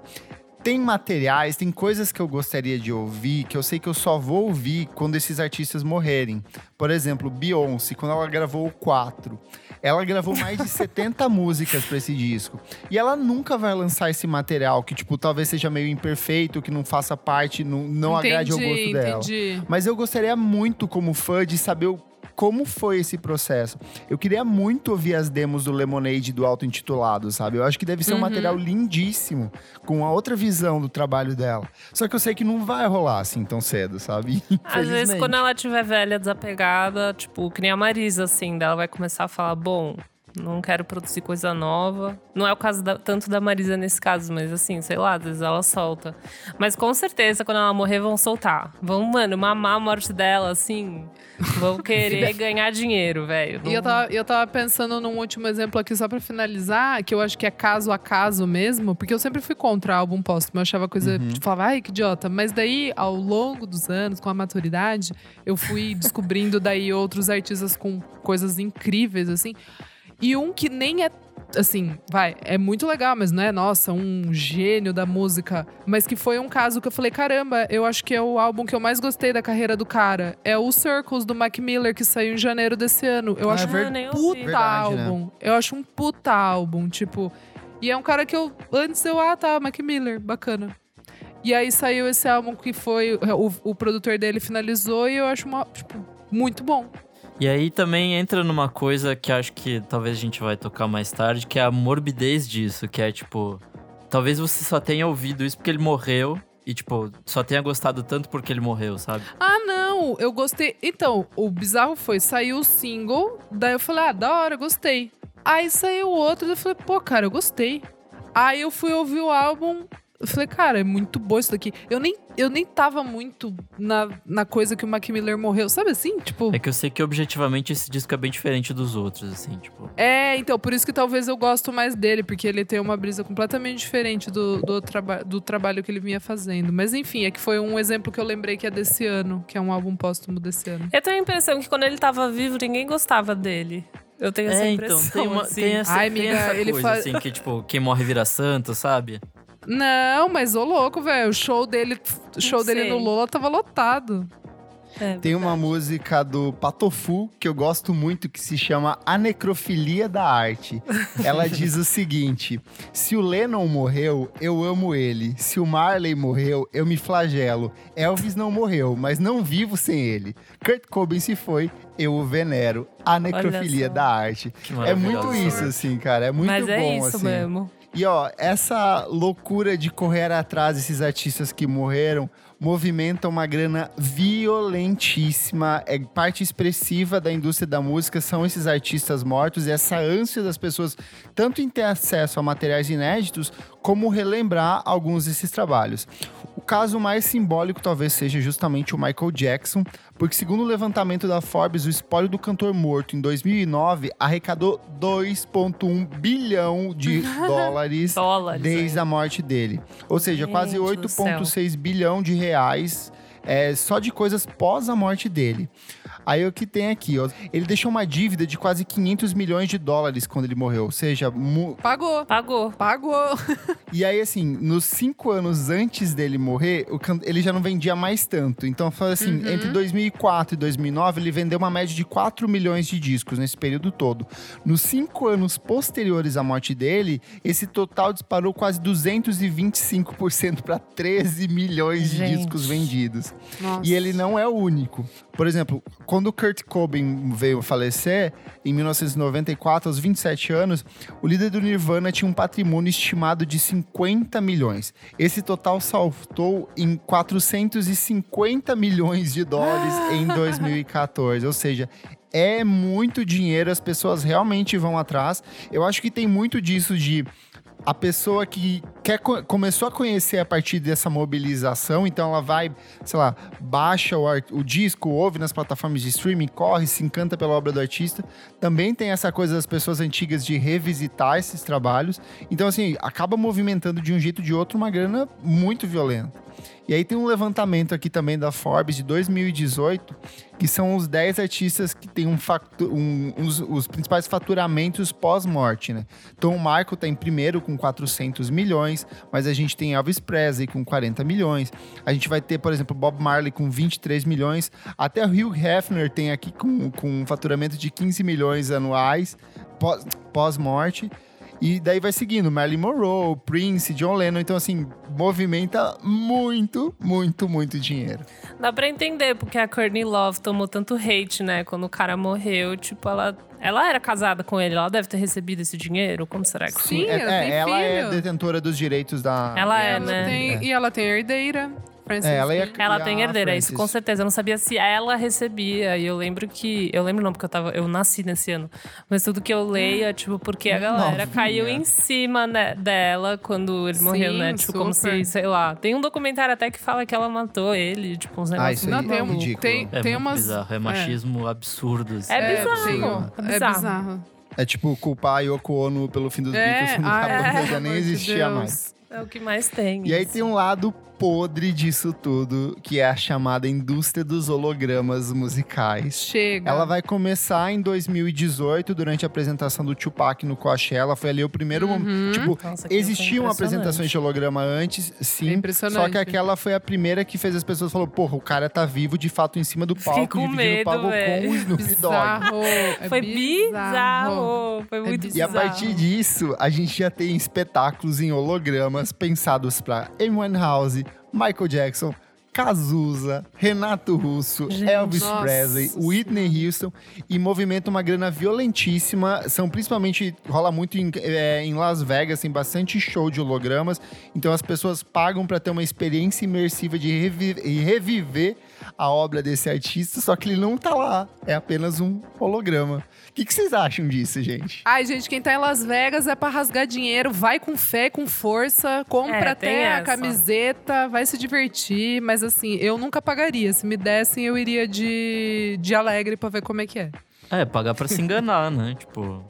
Tem materiais, tem coisas que eu gostaria de ouvir, que eu sei que eu só vou ouvir quando esses artistas morrerem. Por exemplo, Beyoncé, quando ela gravou o 4. Ela gravou mais de *laughs* 70 músicas pra esse disco. E ela nunca vai lançar esse material que, tipo, talvez seja meio imperfeito, que não faça parte, não, não agrade ao gosto entendi, dela. Entendi. Mas eu gostaria muito, como fã, de saber o- como foi esse processo. Eu queria muito ouvir as demos do Lemonade do auto-intitulado, sabe? Eu acho que deve ser um Uhum. material lindíssimo, com uma outra visão do trabalho dela. Só que eu sei que não vai rolar assim tão cedo, sabe? *laughs* Às vezes, quando ela estiver velha, desapegada, tipo, que nem a Marisa, assim, daí ela vai começar a falar: bom, Não quero produzir coisa nova. Não é o caso da- tanto da Marisa nesse caso, mas assim, sei lá, às vezes ela solta. Mas com certeza, quando ela morrer, vão soltar. Vão, mano, mamar a morte dela, assim. Vão *laughs* querer ganhar dinheiro, velho. E eu tava, eu tava pensando num último exemplo aqui, só pra finalizar, que eu acho que é caso a caso mesmo, porque eu sempre fui contra álbum póstumo. Eu achava coisa. Tipo, falava, ai, que idiota. Mas daí, ao longo dos anos, com a maturidade, eu fui descobrindo daí outros artistas com coisas incríveis, assim. E um que nem é. Assim, vai, é muito legal, mas não é, nossa, um gênio da música. Mas que foi um caso que eu falei, caramba, eu acho que é o álbum que eu mais gostei da carreira do cara. É o Circles, do Mac Miller, que saiu em janeiro desse ano. Eu Ah, acho é ouvi. puta Verdade, né? álbum. Eu acho um puta álbum, tipo. E é um cara que eu. Antes eu, ah, tá, Mac Miller, bacana. E aí saiu esse álbum que foi. O, o produtor dele finalizou e eu acho uma, tipo, muito bom. E aí também entra numa coisa que acho que talvez a gente vai tocar mais tarde, que é a morbidez disso, que é tipo, talvez você só tenha ouvido isso porque ele morreu e tipo, só tenha gostado tanto porque ele morreu, sabe? Ah, não, eu gostei. Então, o bizarro foi, saiu o single, daí eu falei, ah, da hora, gostei. Aí saiu outro, eu falei, pô, cara, eu gostei. Aí eu fui ouvir o álbum, eu falei, cara, é muito bom isso daqui. Eu nem, eu nem tava muito na, na coisa que o Mac Miller morreu, sabe assim? Tipo. É que eu sei que objetivamente esse disco é bem diferente dos outros, assim, tipo. É, então, por isso que talvez eu gosto mais dele, porque ele tem uma brisa completamente diferente do, do, traba do trabalho que ele vinha fazendo. Mas enfim, é que foi um exemplo que eu lembrei que é desse ano, que é um álbum póstumo desse ano. Eu tenho a impressão que quando ele tava vivo, ninguém gostava dele. Eu tenho essa É, impressão. então, tem, uma, assim. tem essa, Ai, tem amiga, essa ele coisa, faz- assim, que tipo, quem morre vira santo, sabe? Não, mas ô louco, velho. O show dele, show dele no Lola tava lotado. É, Tem uma música do Patofu que eu gosto muito que se chama A Necrofilia da Arte. Ela *laughs* diz o seguinte: Se o Lennon morreu, eu amo ele. Se o Marley morreu, eu me flagelo. Elvis não morreu, mas não vivo sem ele. Kurt Cobain se foi, eu o venero. A Necrofilia da Arte. É muito isso, assim, cara. É muito Mas bom, é isso assim. mesmo. E ó, essa loucura de correr atrás desses artistas que morreram movimenta uma grana violentíssima. É parte expressiva da indústria da música são esses artistas mortos e essa ânsia das pessoas tanto em ter acesso a materiais inéditos como relembrar alguns desses trabalhos. O caso mais simbólico talvez seja justamente o Michael Jackson, porque segundo o levantamento da Forbes, o espólio do cantor morto em 2009 arrecadou 2,1 bilhão de *laughs* dólares Dólares. desde a morte dele. Ou seja, quase Gente do 8,6 bilhão de reais é, só de coisas pós a morte dele. Aí o que tem aqui, ó, ele deixou uma dívida de quase 500 milhões de dólares quando ele morreu. Ou seja, mu- Pagou. Pagou. Pagou. *laughs* e aí, assim, nos cinco anos antes dele morrer, o can- ele já não vendia mais tanto. Então, foi assim, entre 2004 e 2009, ele vendeu uma média de 4 milhões de discos nesse período todo. Nos cinco anos posteriores à morte dele, esse total disparou quase 225% para 13 milhões de Gente. discos vendidos. Nossa. E ele não é o único. Por exemplo, quando o Kurt Cobain veio falecer, em 1994, aos 27 anos, o líder do Nirvana tinha um patrimônio estimado de 50 milhões. Esse total saltou em 450 milhões de dólares *laughs* em 2014. Ou seja, é muito dinheiro, as pessoas realmente vão atrás. Eu acho que tem muito disso de a pessoa que quer, co- começou a conhecer a partir dessa mobilização, então ela vai, sei lá, baixa o, o disco, ouve nas plataformas de streaming, corre, se encanta pela obra do artista. Também tem essa coisa das pessoas antigas de revisitar esses trabalhos. Então, assim, acaba movimentando de um jeito ou de outro uma grana muito violenta. E aí tem um levantamento aqui também da Forbes de 2018, que são os 10 artistas que têm um um- uns- os principais faturamentos pós-morte, né? Então o Michael tá em primeiro com 400 milhões, mas a gente tem Elvis Presley com 40 milhões. A gente vai ter, por exemplo, Bob Marley com 23 milhões. Até o Hugh Hefner tem aqui com, com um faturamento de 15 milhões anuais pós- pós-morte. E daí vai seguindo, Marilyn Monroe, Prince, John Lennon. Então, assim, movimenta muito, muito, muito dinheiro. Dá pra entender porque a Courtney Love tomou tanto hate, né? Quando o cara morreu, tipo, ela, ela era casada com ele, ela deve ter recebido esse dinheiro? Como será que Sim, É- ela é, tem ela é detentora dos direitos da. Ela é, ela né? tem- E ela tem herdeira. Francis. É, ela ia- Ela tem a herdeira, isso com certeza. Eu não sabia se ela recebia. E eu lembro que. Eu lembro não, porque eu tava. Eu nasci nesse ano. Mas tudo que eu leio é, tipo, porque a galera Novinha. caiu em cima né, dela quando ele Sim, morreu, né? Tipo, como se, super. sei lá. Tem um documentário até que fala que ela matou ele, tipo, uns Ah, negócios. isso aí Não, é tem, um- ridículo. tem, É tem umas. bizarro, é machismo absurdo. assim. É bizarro. tem- É é bizarro. bizarro. É tipo culpar a Yoko Ono pelo fim dos É, Beatles, quando ai, a banda já nem existia Deus. mais. É o que mais tem. E aí isso. tem um lado podre disso tudo, que é a chamada indústria dos hologramas musicais. Chega. Ela vai começar em 2018, durante a apresentação do Tupac no Coachella. Foi ali o primeiro Uhum. momento. Tipo, Nossa, existiam apresentações de holograma antes, É sim. impressionante. Só que aquela foi a primeira que fez as pessoas falar, porra, o cara tá vivo de fato em cima do palco, com dividindo o medo, palco com velho. o Snoop Dogg. Bizarro. é Foi bizarro. Foi muito bizarro. E a partir disso, a gente já tem espetáculos em hologramas pensados para Amy Winehouse, Michael Jackson, Cazuza, Renato Russo, Gente, Elvis nossa Presley, Whitney Houston e movimenta uma grana violentíssima. São principalmente rola muito em, é, em Las Vegas, tem bastante show de hologramas. Então as pessoas pagam para ter uma experiência imersiva de revi reviver a obra desse artista, só que ele não tá lá, é apenas um holograma. O que, que vocês acham disso, gente? Ai, gente, quem tá em Las Vegas é pra rasgar dinheiro, vai com fé, com força, compra É, até a essa. camiseta, vai se divertir. Mas assim, eu nunca pagaria. Se me dessem, eu iria de, de alegre pra ver como é que é. É, pagar pra se enganar, né? *laughs* Tipo.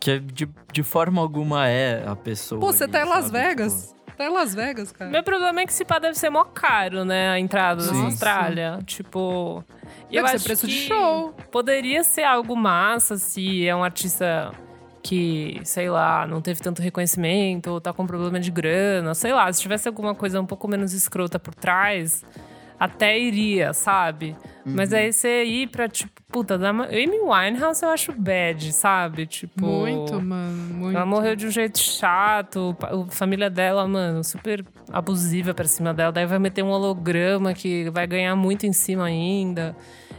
Que de, de forma alguma é a pessoa. Pô, você ali, tá em Las sabe? Vegas? Tipo, Tá em Las Vegas, cara. Meu problema é que esse pá deve ser mó caro, né? A entrada Sim. na Austrália. Tipo. Deve eu ser acho preço de que show. Poderia ser algo massa se é um artista que, sei lá, não teve tanto reconhecimento ou tá com problema de grana, sei lá, se tivesse alguma coisa um pouco menos escrota por trás, até iria, sabe? Mas Uhum. aí você ir pra, tipo, puta, da Amy Winehouse eu acho bad, sabe? Tipo. Muito, mano. Muito. Ela morreu de um jeito chato, a família dela, mano, super abusiva pra cima dela. Daí vai meter um holograma que vai ganhar muito em cima ainda.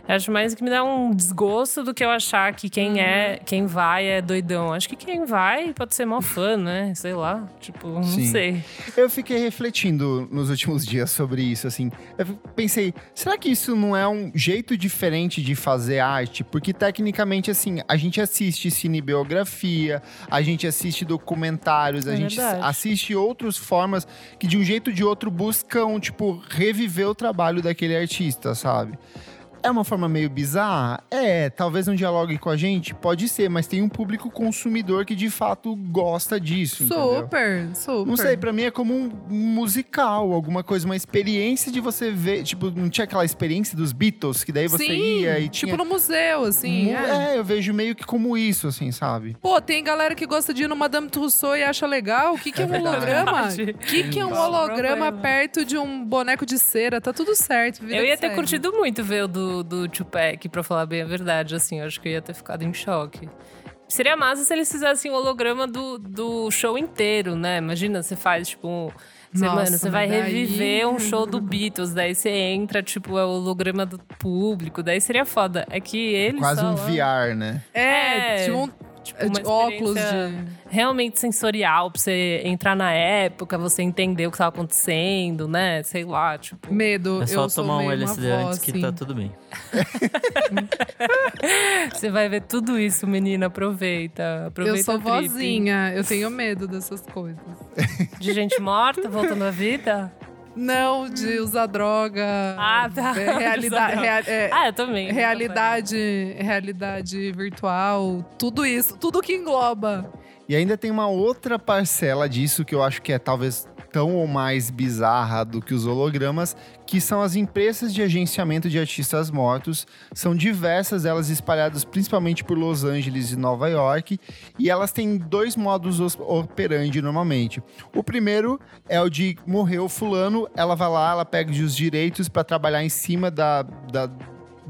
Eu acho mais que me dá um desgosto do que eu achar que quem é, quem vai é doidão. Acho que quem vai pode ser mó fã, né? Sei lá. Tipo, não Sim. sei. Eu fiquei refletindo nos últimos dias sobre isso, assim. Eu pensei, será que isso não é um jeito diferente de fazer arte? Porque tecnicamente, assim, a gente assiste cinebiografia, a gente assiste documentários, a É gente verdade. assiste outras formas que de um jeito ou de outro buscam, tipo, reviver o trabalho daquele artista, sabe? É uma forma meio bizarra? É, talvez não dialogue com a gente? Pode ser, mas tem um público consumidor que de fato gosta disso, entendeu? Super, super. Não sei, pra mim é como um musical, alguma coisa, uma experiência de você ver. Tipo, não tinha aquela experiência dos Beatles, que daí você Sim, ia e tipo tinha. no museu, assim. Mu- é. é, eu vejo meio que como isso, assim, sabe? Pô, tem galera que gosta de ir no Madame Tussauds e acha legal. O que, que é, um verdade. holograma? *laughs* O que, que é um holograma perto de um boneco de cera? Tá tudo certo. vida Eu ia ter curtido muito ver o do, do Tupac, pra falar bem a verdade, assim. Eu acho que eu ia ter ficado em choque. Seria massa se eles fizessem o holograma do, do show inteiro, né? Imagina, você faz, tipo... um- Você, Nossa, mano, você vai daí- reviver um *laughs* show do Beatles, daí você entra, tipo, é o holograma do público, daí seria foda. É que eles Quase só um VR, né? É, É, tipo um tipo, é uma de óculos experiência de. realmente sensorial pra você entrar na época, você entender o que tava acontecendo, né? Sei lá, tipo. Medo. É só eu sou tomar um LSD avó, antes que assim. tá tudo bem. *laughs* Você vai ver tudo isso, menina. Aproveita. Aproveita Eu sou vozinha, eu tenho medo dessas coisas. De gente morta voltando à vida? Não, de usar droga. Ah, tá. é, *laughs* realidade, é, Ah, eu também. realidade, realidade virtual, tudo isso, tudo que engloba. E ainda tem uma outra parcela disso que eu acho que é talvez tão ou mais bizarra do que os hologramas, que são as empresas de agenciamento de artistas mortos. São diversas, elas espalhadas principalmente por Los Angeles e Nova York, e elas têm dois modos os- operandi normalmente. O primeiro é o de morreu fulano, ela vai lá, ela pega os direitos para trabalhar em cima da- da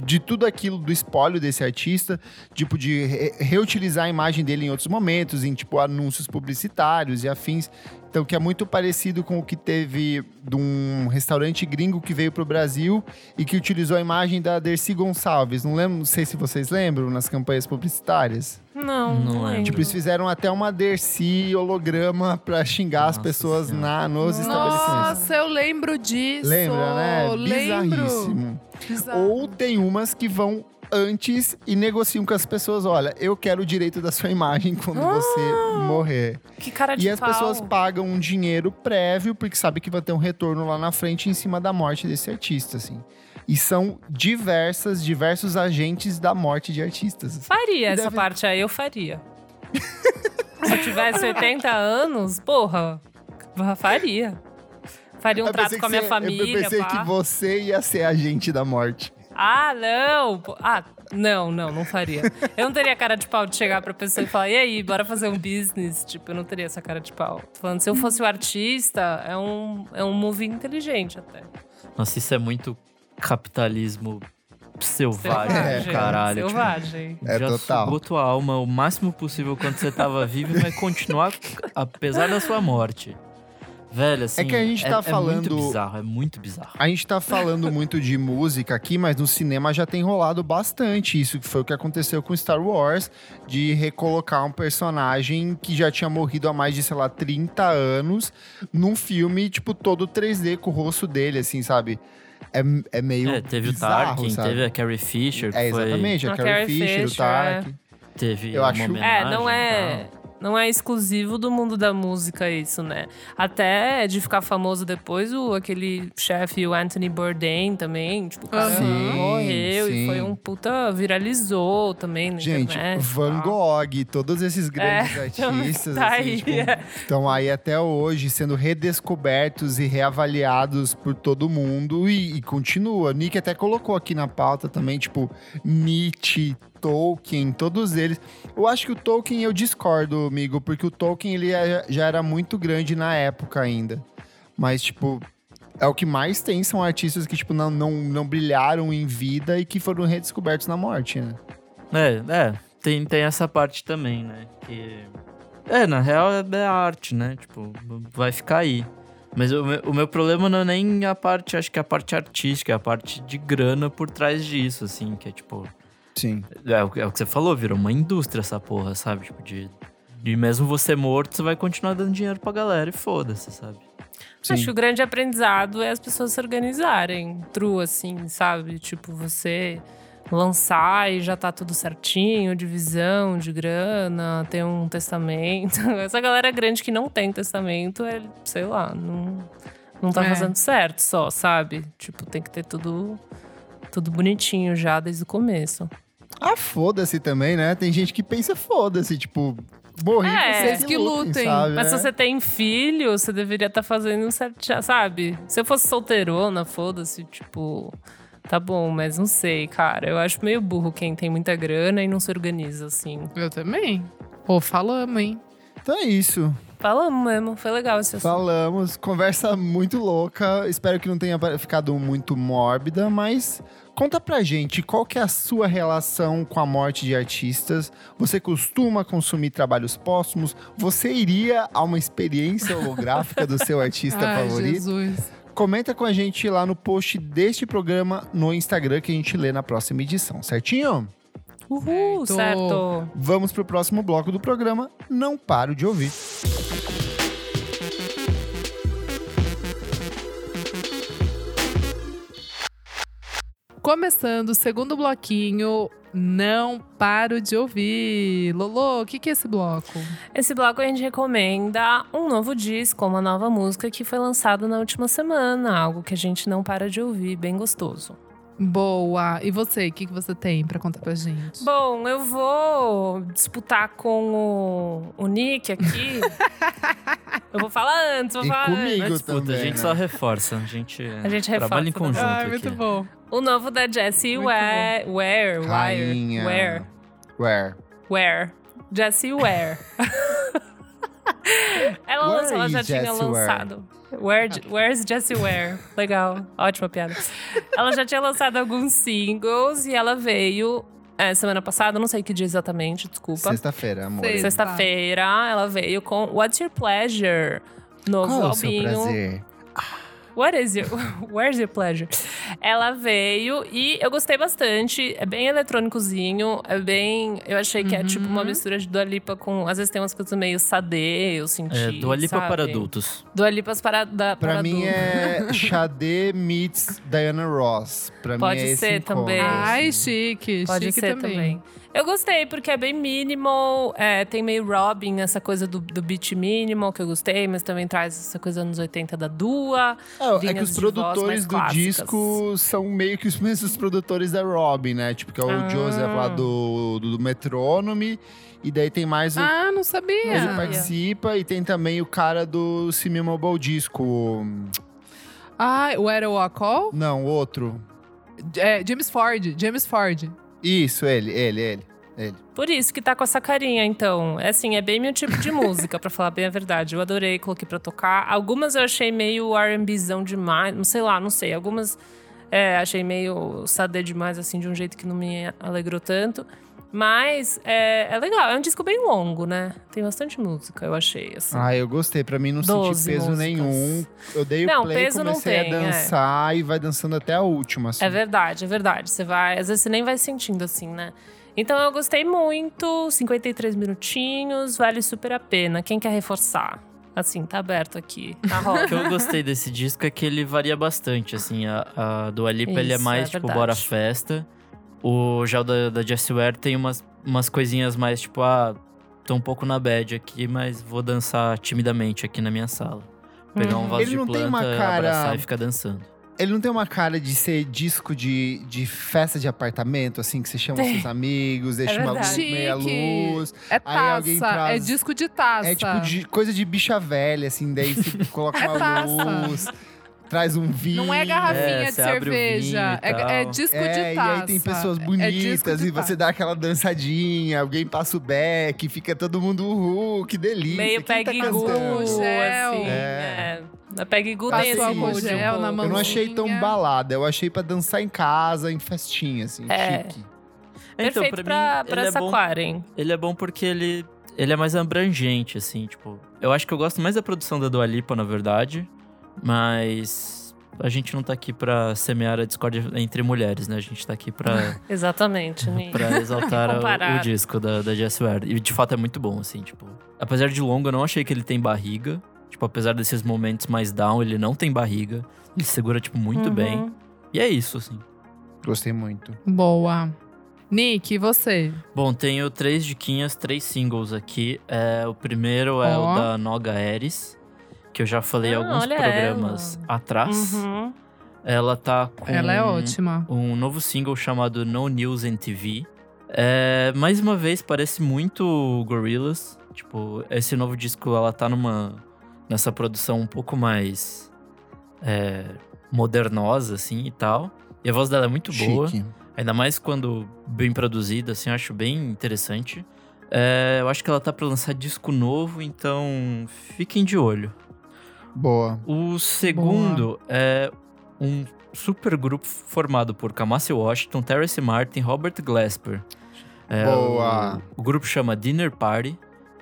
de tudo aquilo do espólio desse artista, tipo de re- reutilizar a imagem dele em outros momentos, em tipo anúncios publicitários e afins. Então, que é muito parecido com o que teve de um restaurante gringo que veio pro Brasil e que utilizou a imagem da Dercy Gonçalves. Não lembro, não sei se vocês lembram nas campanhas publicitárias. Não, Não não, lembro. Tipo, eles fizeram até uma Dercy holograma pra xingar as Nossa pessoas Senhora. na, nos estabelecimentos. Nossa, eu lembro disso. Lembra, né? Lembro. Bizarríssimo. Bizarro. Ou tem umas que vão antes e negociam com as pessoas. Olha, eu quero o direito da sua imagem quando você morrer. Que cara de E as pau. pessoas pagam um dinheiro prévio porque sabe que vai ter um retorno lá na frente em cima da morte desse artista, assim. E são diversas, diversos agentes da morte de artistas. assim. Faria essa Deve- parte aí, eu faria. *laughs* Se eu tivesse 80 anos, porra, faria. Faria um Eu trato com a minha você- família. Eu pensei pá. que você ia ser agente da morte. Ah, não! Ah, não, não, não faria. Eu não teria cara de pau de chegar pra pessoa e falar, e aí, bora fazer um business? Tipo, eu não teria essa cara de pau. Tô falando, se eu fosse o artista, é um, é um move inteligente até. Nossa, isso é muito capitalismo selvagem, Selvagem, caralho. tipo, Selvagem. É já total. sugou tua alma o máximo possível quando você tava vivo e vai continuar apesar da sua morte. Velho, assim. É que a gente tá é, falando- É muito bizarro, é muito bizarro. A gente tá falando muito de música aqui, mas no cinema já tem rolado bastante isso, que foi o que aconteceu com Star Wars, de recolocar um personagem que já tinha morrido há mais de, sei lá, 30 anos, num filme, tipo, todo 3D com o rosto dele, assim, sabe? É, é meio. É, teve bizarro, o Tarkin, sabe? teve a Carrie Fisher, É, foi, exatamente, a A Carrie Carrie Fisher, o Fisher, é. Tarkin. teve Eu uma acho- É, não é. tal. Não é exclusivo do mundo da música isso, né? Até de ficar famoso depois, o, aquele chefe, o Anthony Bourdain também, tipo, o cara Sim, morreu sim. e foi um puta, viralizou também na Gente, internet. Van. Gogh, todos esses grandes É, *laughs* artistas, tá assim, aí, tipo, é. estão aí até hoje sendo redescobertos e reavaliados por todo mundo e, e continua. Nick até colocou aqui na pauta também, tipo, Nietzsche, Tolkien, todos eles. Eu acho que o Tolkien eu discordo, amigo, porque o Tolkien ele é- já era muito grande na época ainda. Mas, tipo, é o que mais tem são artistas que, tipo, não, não, não brilharam em vida e que foram redescobertos na morte, né? É, é, tem, tem essa parte também, né? Que... É, na real é é arte, né? Tipo, vai ficar aí. Mas o meu, o meu problema não é nem a parte, acho que é a parte artística, é a parte de grana por trás disso, assim, que é tipo. Sim. É, o que- é o que você falou, virou uma indústria essa porra, sabe? Tipo, de. De mesmo você morto, você vai continuar dando dinheiro pra galera e foda-se, sabe? Acho que o grande aprendizado é as pessoas se organizarem, true, assim, sabe? Tipo, você lançar e já tá tudo certinho, divisão de grana, ter um testamento. *laughs* Essa galera grande que não tem testamento, é, sei lá, não, não tá É. fazendo certo só, sabe? Tipo, tem que ter tudo, tudo bonitinho já desde o começo. Ah, foda-se também, né? Tem gente que pensa foda-se, tipo, morri É, vocês que lutem. sabe, Mas né? se você tem filho, você deveria estar fazendo certo, sabe? Se eu fosse solteirona, foda-se, tipo, tá bom, mas não sei, cara. Eu acho meio burro quem tem muita grana e não se organiza assim. Eu também. Pô, falamos, hein? Então é isso. Falamos mesmo, foi legal esse assunto. Falamos. Conversa muito louca. Espero que não tenha ficado muito mórbida, mas conta pra gente qual que é a sua relação com a morte de artistas. Você costuma consumir trabalhos póstumos? Você iria a uma experiência holográfica do seu artista *laughs* Ai, favorito? Jesus. Comenta com a gente lá no post deste programa no Instagram que a gente lê na próxima edição, certinho? Uhul, Certo. certo. Vamos pro próximo bloco do programa. Não paro de ouvir. Começando o segundo bloquinho, não paro de ouvir. Lolo, o que, que é esse bloco? Esse bloco a gente recomenda um novo disco, uma nova música que foi lançada na última semana, algo que a gente não para de ouvir, bem gostoso. Boa. E você, o que, que você tem pra contar pra gente? Bom, eu vou disputar com o, o Nick aqui. *laughs* eu vou falar antes, vou E falar comigo. antes. Disputa, também, a gente né? só reforça, a gente, A gente trabalha em reforça, né? conjunto Ai, aqui. muito bom. O novo da Jessie Ware. Ware, Rainha. Ware, Where? Ware. Jessie Ware. *laughs* ela, Where lançou, ela já tinha Jessie Ware? lançado. Where, where's Jessie Ware? Legal, ótima piada. Ela já tinha lançado alguns singles e ela veio é, semana passada, não sei que dia exatamente, desculpa. Sexta-feira, amor. Sexta. Sexta-feira, ela veio com What's Your Pleasure? novo Qual é o seu albinho. prazer? What is your, *laughs* where's your pleasure? Ela veio e eu gostei bastante. É bem eletrônicozinho, é bem. Eu achei que é tipo uma Uhum. mistura de Dua Lipa com. Às vezes tem umas coisas meio sadê, eu senti. É, Dua Lipa sabe? para adultos. Dua Lipas para, da, Pra para mim adultos. é *laughs* Xadê meets Diana Ross. Pra Pode mim é esse ser encontro, também. Ai, assim. chique. Pode chique ser também. também. Eu gostei, porque é bem minimal, é, tem meio Robin, essa coisa do, do beat minimal que eu gostei, mas também traz essa coisa anos 80 da Dua. É, é que os produtores do clássicas. disco são meio que os *laughs* mesmos produtores da Robin, né? Tipo, que é o Ah. Joseph lá do, do, do Metronome. E daí tem mais o. Ah, não ele sabia. sabia. participa. E tem também o cara do Simi Mobile Disco. Ah, o Era o Call? Não, o outro. É, James Ford. James Ford. Isso, ele, ele, ele. ele. Por isso que tá com essa carinha, então. É assim, é bem meu tipo de *laughs* música, pra falar bem a verdade. Eu adorei, coloquei pra tocar. Algumas eu achei meio R&Bzão demais, não sei lá, não sei. Algumas é, achei meio sadê demais, assim, de um jeito que não me alegrou tanto. Mas é, é legal, é um disco bem longo, né? Tem bastante música, eu achei, assim. Ah, eu gostei. Pra mim não senti peso músicas. nenhum. Eu dei Não, o play, peso não comecei tem, a é. dançar e vai dançando até a última. Assim. É verdade, é verdade. Você vai, às vezes você nem vai sentindo assim, né? Então eu gostei muito, 53 minutinhos, vale super a pena. Quem quer reforçar? Assim, tá aberto aqui, na *laughs* O roda. que eu gostei desse disco é que ele varia bastante, assim. A, a Dua Lipa, ele é mais, é tipo, verdade. bora festa. O já o da, da Jessie Ware tem umas, umas coisinhas mais, tipo, ah, tô um pouco na bad aqui, mas vou dançar timidamente aqui na minha sala. Pegar um Uhum. vaso Ele de não tem planta, uma cara- abraçar e ficar dançando. Ele não tem uma cara de ser disco de, de festa de apartamento, assim, que você chama Tem. seus amigos, deixa uma luz, meia luz. É Aí alguém taça. traz- É disco de taça. É tipo de, coisa de bicha velha, assim, daí você coloca *laughs* É uma taça. luz, traz um vinho. Não é garrafinha É, de cerveja. e É, é disco É, de e taça. aí tem pessoas É bonitas e você dá aquela dançadinha, alguém passa o beck, fica todo mundo uhul, que delícia. Meio Quem tá Peg gel. assim. É. É. Na Peg tem álcool mood um gel na. Eu não achei tão balada, eu achei pra dançar em casa, em festinha, assim, É. chique. Então, Perfeito pra pra, mim, pra ele essa é bom Aquarem. Ele é bom porque ele, ele é mais abrangente, assim, tipo. Eu acho que eu gosto mais da produção da Dua Lipa, na verdade. Mas a gente não tá aqui pra semear a discórdia entre mulheres, né? A gente tá aqui pra, *laughs* Exatamente, Ni. pra *laughs* exaltar o- o, disco da, da Jess Ware. E de fato é muito bom, assim, tipo. Apesar de longo, eu não achei que ele tem barriga. Tipo, apesar desses momentos mais down, ele não tem barriga. Ele segura, tipo, muito Uhum. bem. E é isso, assim. Gostei muito. Boa. Nick, e você? Bom, tenho três diquinhas, três singles aqui. É, o primeiro é Ó. o da Noga Ares, que eu já falei Ah, alguns programas atrás. Uhum. Ela tá com Ela é ótima. um novo single chamado No News NTV. É, mais uma vez, parece muito Gorillaz. Tipo, esse novo disco, ela tá numa... Nessa produção um pouco mais... é, modernosa, assim, e tal. E a voz dela é muito boa. Chique. Ainda mais quando bem produzida, assim, eu acho bem interessante. É, eu acho que ela tá pra lançar disco novo, então fiquem de olho. Boa. O segundo é um super grupo formado por Kamasi Washington, Terrace Martin, Robert Glasper. É, Boa. O, o grupo chama Dinner Party.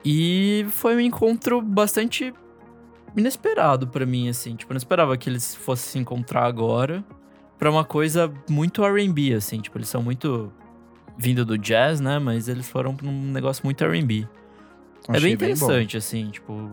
E foi um encontro bastante inesperado pra mim, assim. Tipo, eu não esperava que eles fossem se encontrar agora pra uma coisa muito R&B, assim. Tipo, eles são muito vindo do jazz, né? Mas eles foram pra um negócio muito R&B. É bem interessante, assim, tipo.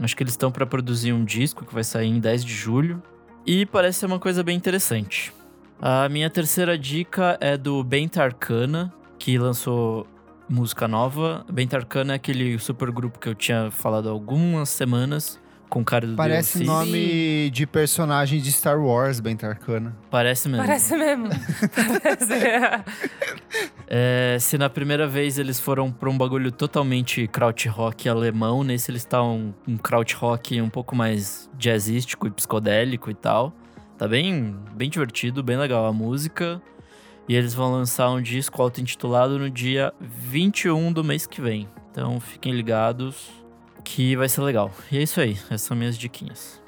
Acho que eles estão pra produzir um disco que vai sair em 10 de julho. E parece ser uma coisa bem interessante. A minha terceira dica é do Bent Arcana, que lançou música nova. Bent Arcana é aquele supergrupo que eu tinha falado há algumas semanas, com o cara do Parece DLC. nome de personagem de Star Wars, bem Tarcana. Parece mesmo. Parece mesmo. Parece. *laughs* É, se na primeira vez eles foram pra um bagulho totalmente krautrock alemão, nesse eles estão um krautrock um pouco mais jazzístico e psicodélico e tal. Tá bem, bem divertido, bem legal a música. E eles vão lançar um disco auto-intitulado no dia 21 do mês que vem. Então fiquem ligados que vai ser legal. E é isso aí, essas são minhas diquinhas.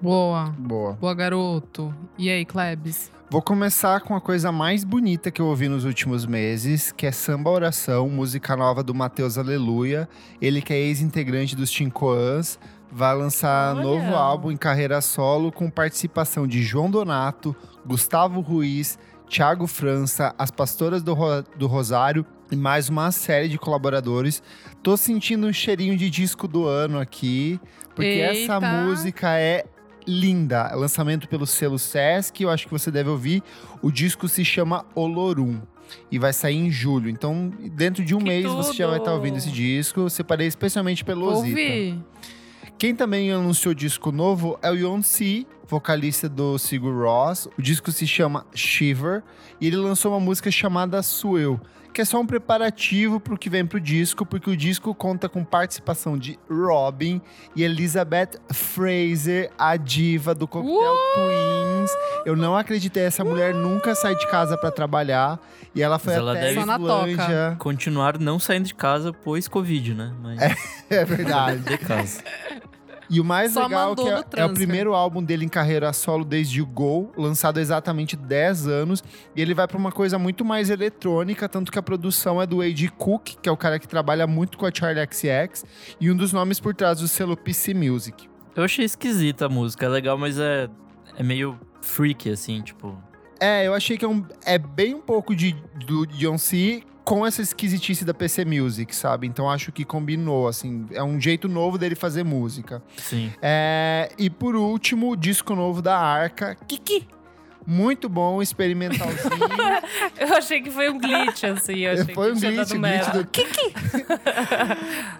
Boa. Boa. Boa, garoto. E aí, Klebs? Vou começar com a coisa mais bonita que eu ouvi nos últimos meses, que é Samba Oração, música nova do Matheus Aleluia. Ele que é ex-integrante dos Cincoãs, vai lançar Olha. novo álbum em carreira solo com participação de João Donato, Gustavo Ruiz, Thiago França, as Pastoras do, Ro- do Rosário e mais uma série de colaboradores. Tô sentindo um cheirinho de disco do ano aqui, porque essa Eita. música é linda. Lançamento pelo selo Sesc, eu acho que você deve ouvir. O disco se chama Olorum e vai sair em julho. Então, dentro de um Que mês você já vai estar tudo! ouvindo esse disco. Eu separei especialmente pelo Osita. Ouvi. Quem também anunciou disco novo é o Yonsei, vocalista do Sigur Ross. O disco se chama Shiver e ele lançou uma música chamada Swell, que é só um preparativo pro que vem pro disco, porque o disco conta com participação de Robin e Elizabeth Fraser, a diva do Cocktail Twins. Eu não acreditei, essa mulher nunca sai de casa pra trabalhar e ela foi Mas ela até deve-. Islândia. Continuar não saindo de casa, pois Covid, né? Mas *laughs* É verdade. de casa. E o mais Só legal é que é, é o primeiro álbum dele em carreira solo desde o Go, lançado há exatamente 10 anos. E ele vai pra uma coisa muito mais eletrônica, tanto que a produção é do A.G. Cook, que é o cara que trabalha muito com a Charlie XX, e um dos nomes por trás do selo PC Music. Eu achei esquisita a música. É legal, mas é, é meio freaky, assim, tipo. É, eu achei que é, um- é bem um pouco de, do Beyoncé com essa esquisitice da PC Music, sabe? Então acho que combinou, assim. É um jeito novo dele fazer música. Sim. É, e por último, o disco novo da Arca, Kiki. Muito bom, experimentalzinho. *laughs* Eu achei que foi um glitch, assim. Eu achei Foi um glitch, glitch do Kiki.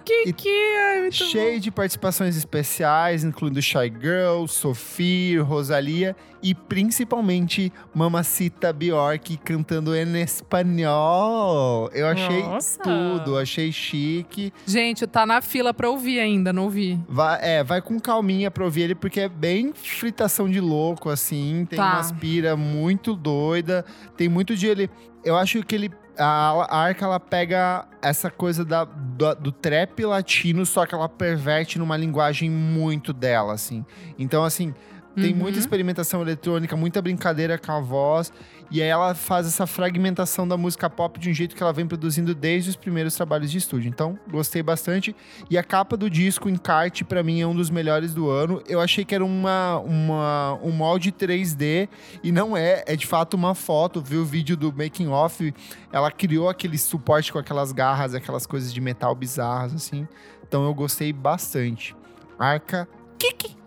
*laughs* Que é muito Cheio de participações especiais, incluindo Shy Girl, Sophie, Rosalia e principalmente Mamacita Bjork cantando em espanhol. Eu achei Nossa. tudo, achei chique. Gente, tá na fila pra ouvir ainda, não ouvi. Vai, é, vai com calminha pra ouvir ele, porque é bem fritação de louco, assim. Tem Tá. umas pira muito doida. Tem muito de ele. Eu acho que ele. A, a Arca, ela pega essa coisa da, do, do trap latino, só que ela perverte numa linguagem muito dela, assim. Então, assim, tem Uhum. muita experimentação eletrônica, muita brincadeira com a voz. E aí ela faz essa fragmentação da música pop de um jeito que ela vem produzindo desde os primeiros trabalhos de estúdio. Então, gostei bastante. E a capa do disco, Encarte, pra mim é um dos melhores do ano. Eu achei que era uma, uma, um molde 3D e não é. É de fato uma foto. Viu o vídeo do Making Off? Ela criou aquele suporte com aquelas garras, aquelas coisas de metal bizarras, assim. Então eu gostei bastante. Arca Kiki.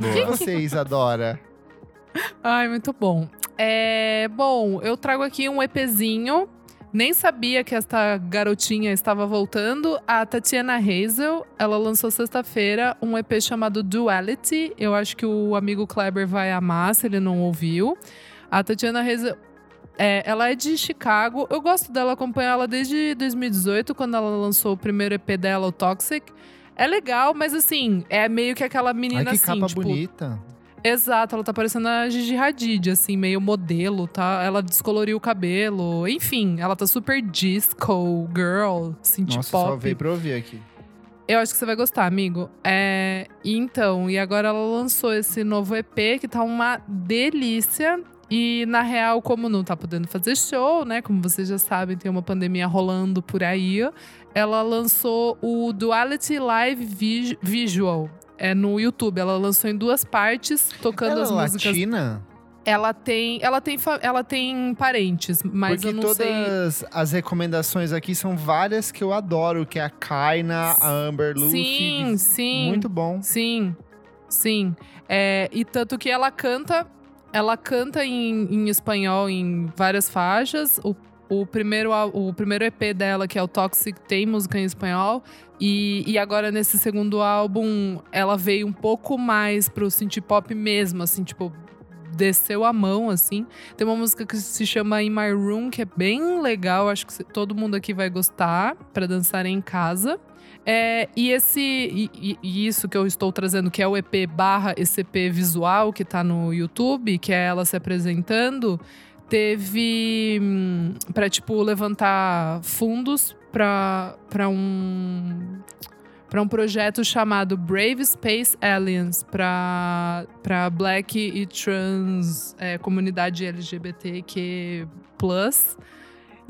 E você, Isadora? Ai, muito bom. É, bom, eu trago aqui um EPzinho. Nem sabia que esta garotinha estava voltando. A Tatiana Hazel, ela lançou sexta-feira um EP chamado Duality. Eu acho que o amigo Kleber vai amar, se ele não ouviu. A Tatiana Hazel, é, ela é de Chicago. Eu gosto dela, acompanho ela desde 2018, quando ela lançou o primeiro EP dela, o Toxic. É legal, mas assim, é meio que aquela menina Ai, que assim, capa tipo, bonita. Exato, ela tá parecendo a Gigi Hadid, assim, meio modelo, tá? Ela descoloriu o cabelo, enfim, ela tá super disco, girl, synth Nossa, só pop. veio pra ouvir aqui. Eu acho que você vai gostar, amigo. É, então, e agora ela lançou esse novo EP que tá uma delícia. E na real, como não tá podendo fazer show, né? Como vocês já sabem, tem uma pandemia rolando por aí. Ela lançou o Duality Live Vis- Visual. É no YouTube. Ela lançou em duas partes, tocando Ela as é músicas. latina? Ela tem, ela tem, ela tem parentes, mas Porque eu não sei. todas as recomendações aqui são várias que eu adoro, que é a Kaina, a Amber Lucy. Sim, sim. Muito bom. Sim, sim. É, e tanto que ela canta, ela canta em, em espanhol em várias faixas. O, o, primeiro, o primeiro EP dela, que é o Toxic, tem música em espanhol. E, e agora, nesse segundo álbum, ela veio um pouco mais pro synth pop mesmo, assim, tipo, desceu a mão, assim. Tem uma música que se chama In My Room, que é bem legal, acho que todo mundo aqui vai gostar, pra dançar em casa. É, e esse e, e- isso que eu estou trazendo, que é o EP barra EP visual que tá no YouTube, que é ela se apresentando, teve hum, pra, tipo, levantar fundos pra um para um projeto chamado Brave Space Aliens para para Black e Trans é, comunidade LGBTQ+.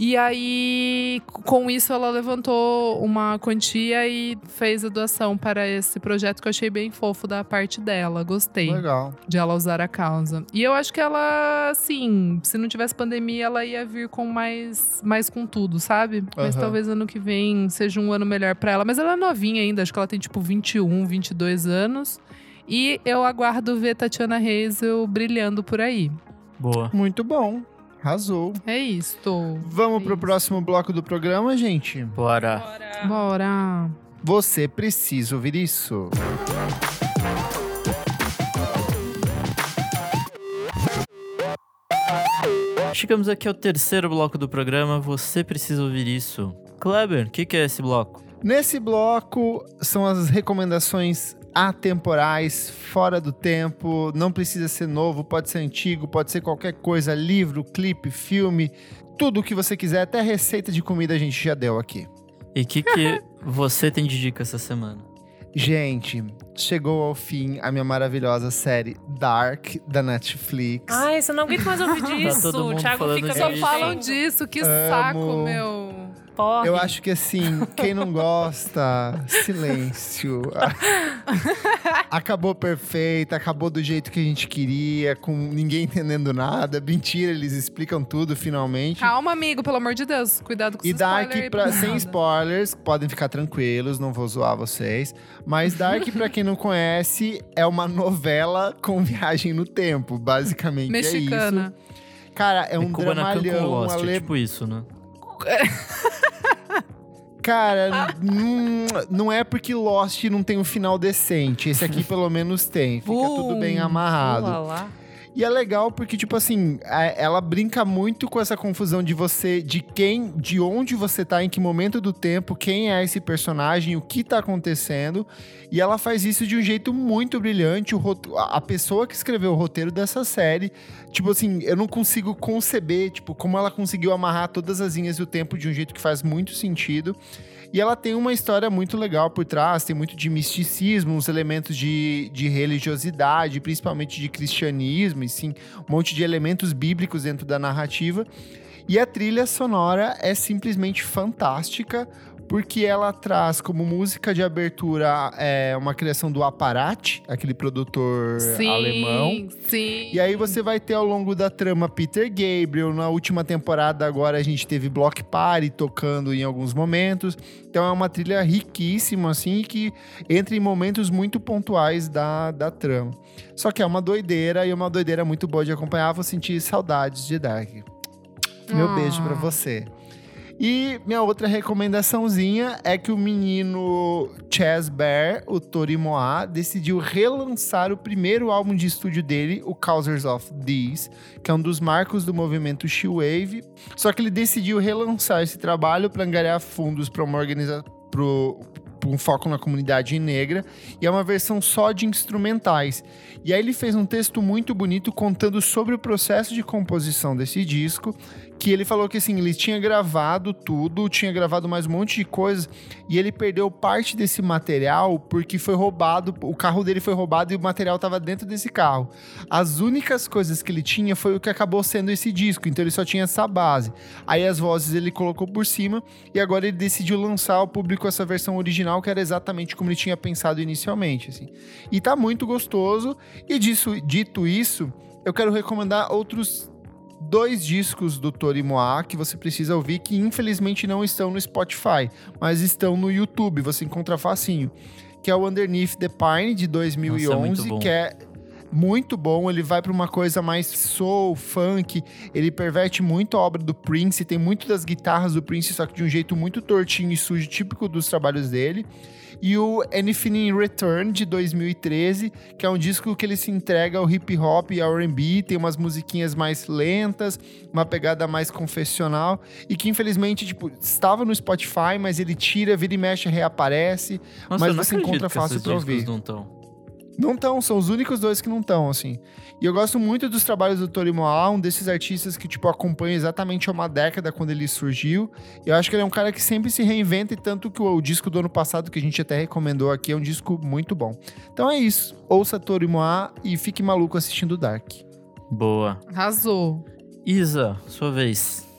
E aí, com isso, ela levantou uma quantia e fez a doação para esse projeto que eu achei bem fofo da parte dela. Gostei Legal. de ela usar a causa. E eu acho que ela, assim, se não tivesse pandemia, ela ia vir com mais, mais com tudo, sabe? Mas Aham. talvez ano que vem seja um ano melhor pra ela. Mas ela é novinha ainda, acho que ela tem tipo 21, 22 anos. E eu aguardo ver Tatiana Hazel brilhando por aí. Boa. Muito bom. Arrasou. É isto. Vamos pro Isso. próximo bloco do programa, gente? Bora. Bora. Você precisa ouvir isso. Chegamos aqui ao terceiro bloco do programa. Você precisa ouvir isso. Kleber, o que, que é esse bloco? Nesse bloco são as recomendações atemporais, fora do tempo, não precisa ser novo, pode ser antigo, pode ser qualquer coisa, livro, clipe, filme, tudo o que você quiser, até receita de comida a gente já deu aqui. E o que, que *laughs* você tem de dica essa semana? Gente, chegou ao fim a minha maravilhosa série Dark da Netflix. Ai, você não aguento mais ouvir *laughs* disso. todo mundo o Thiago falando fica. Só falam disso, que Amo. saco, meu. Porre. Eu acho que assim, quem não gosta, silêncio. *laughs* acabou perfeita, acabou do jeito que a gente queria, com ninguém entendendo nada. Mentira, eles explicam tudo finalmente. Calma, amigo, pelo amor de Deus. Cuidado com E os Dark, spoilers aí pra, sem nada. spoilers, podem ficar tranquilos, não vou zoar vocês. Mas Dark, pra quem não conhece, é uma novela com viagem no tempo, basicamente. É Mexicana. isso. Cara, é um com dramalhão. Lost, ale- é tipo isso, né? *laughs* Cara, não, não é porque Lost não tem um final decente. Esse aqui pelo menos tem. Fica tudo bem Bum. amarrado. E é legal porque, tipo assim, a- ela brinca muito com essa confusão de você, de quem, de onde você tá, em que momento do tempo, quem é esse personagem, o que tá acontecendo. E ela faz isso de um jeito muito brilhante. O a pessoa que escreveu o roteiro dessa série, tipo assim, eu não consigo conceber, tipo, como ela conseguiu amarrar todas as linhas do tempo de um jeito que faz muito sentido. E ela tem uma história muito legal por trás, tem muito de misticismo, uns elementos de, de religiosidade, principalmente de cristianismo, e sim, um monte de elementos bíblicos dentro da narrativa. E a trilha sonora é simplesmente fantástica, porque ela traz como música de abertura é, uma criação do Aparat, aquele produtor Sim, alemão. sim. E aí você vai ter ao longo da trama Peter Gabriel. Na última temporada agora a gente teve Block Party tocando em alguns momentos. Então é uma trilha riquíssima, assim, que entra em momentos muito pontuais da, da trama. Só que é uma doideira e é uma doideira muito boa de acompanhar. Vou sentir saudades de Dark. Meu Ah. beijo pra você. E minha outra recomendaçãozinha é que o menino Chaz Bear, o Torimoa, decidiu relançar o primeiro álbum de estúdio dele, o Causers of These, que é um dos marcos do movimento She-Wave. Só que ele decidiu relançar esse trabalho para angariar fundos para uma organização um foco na comunidade negra e é uma versão só de instrumentais. E aí ele fez um texto muito bonito contando sobre o processo de composição desse disco, que ele falou que assim, ele tinha gravado tudo, tinha gravado mais um monte de coisas e ele perdeu parte desse material porque foi roubado, o carro dele foi roubado e o material estava dentro desse carro. As únicas coisas que ele tinha foi o que acabou sendo esse disco, então ele só tinha essa base. Aí as vozes ele colocou por cima e agora ele decidiu lançar ao público essa versão original que era exatamente como ele tinha pensado inicialmente, assim. E tá muito gostoso. E disso, dito isso, eu quero recomendar outros dois discos do Tori Moa que você precisa ouvir que infelizmente não estão no Spotify, mas estão no YouTube, você encontra facinho. Que é o Underneath the Pine de 2011, Nossa, é que é muito bom, ele vai para uma coisa mais soul, funk, ele perverte muito a obra do Prince, tem muito das guitarras do Prince, só que de um jeito muito tortinho e sujo, típico dos trabalhos dele. E o Anything in Return, de 2013, que é um disco que ele se entrega ao hip hop e ao R&B, tem umas musiquinhas mais lentas, uma pegada mais confessional, e que infelizmente, tipo, estava no Spotify, mas ele tira, vira e mexe, reaparece. Nossa, Mas você encontra fácil discos ouvir. não. Não estão, são os únicos dois que não estão, assim. E eu gosto muito dos trabalhos do Tori Moa, um desses artistas que, tipo, acompanha exatamente há uma década quando ele surgiu. Eu acho que ele é um cara que sempre se reinventa, e tanto que o, o disco do ano passado, que a gente até recomendou aqui, é um disco muito bom. Então é isso. Ouça Tori Moa e fique maluco assistindo Dark. Boa. Arrasou. Isa, sua vez.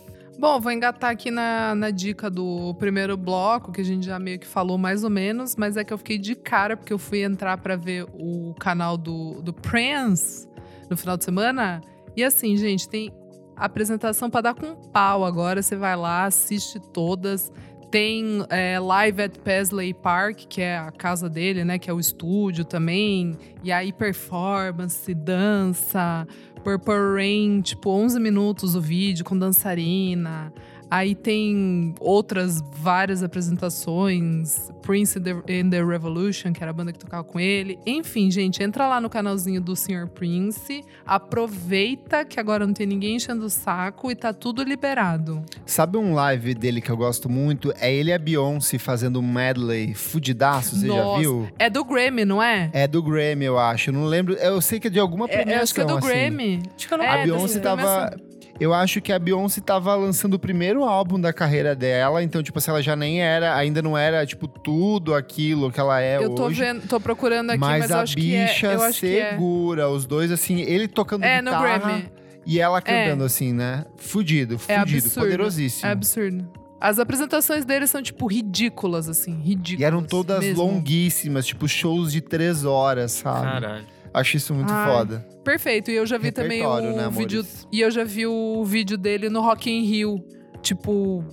Bom, vou engatar aqui na, na dica do primeiro bloco, que a gente já meio que falou mais ou menos, mas é que eu fiquei de cara porque eu fui entrar pra ver o canal do, do Prince no final de semana. E assim, gente, tem apresentação pra dar com pau agora. Você vai lá, assiste todas. Tem é, Live at Paisley Park, que é a casa dele, né? Que é o estúdio também. E aí, performance, dança. Purple Rain, tipo, 11 minutos o vídeo com dançarina. Aí tem outras várias apresentações. Prince in the, in the Revolution, que era a banda que tocava com ele. Enfim, gente, entra lá no canalzinho do Sr. Prince. Aproveita que agora não tem ninguém enchendo o saco e tá tudo liberado. Sabe um live dele que eu gosto muito? É ele e a Beyoncé fazendo um medley fudidaço, você já Nossa, viu? É do Grammy, não é? É do Grammy, eu acho. Eu não lembro. Eu sei que é de alguma É, premiação, eu acho que é do assim. Grammy. Acho que eu não É, A Beyoncé tava. Eu acho que a Beyoncé tava lançando o primeiro álbum da carreira dela, então, tipo assim, ela já nem era, ainda não era, tipo, tudo aquilo que ela é eu tô hoje. vendo, tô procurando aqui, mas, mas, eu a acho que é. bicha Eu acho que é. segura, os dois, assim, ele tocando É, no guitarra Grammy. e ela cantando, assim, né? Fudido, É fudido, absurdo. poderosíssimo. É absurdo. As apresentações deles são, tipo, ridículas, assim. Ridículas. E eram todas mesmo. longuíssimas, tipo, shows de três horas, sabe? Caralho. Acho isso muito Ai, foda. Perfeito. E eu já vi também o né, vídeo. E eu já vi o vídeo dele no Rock in Rio. Tipo,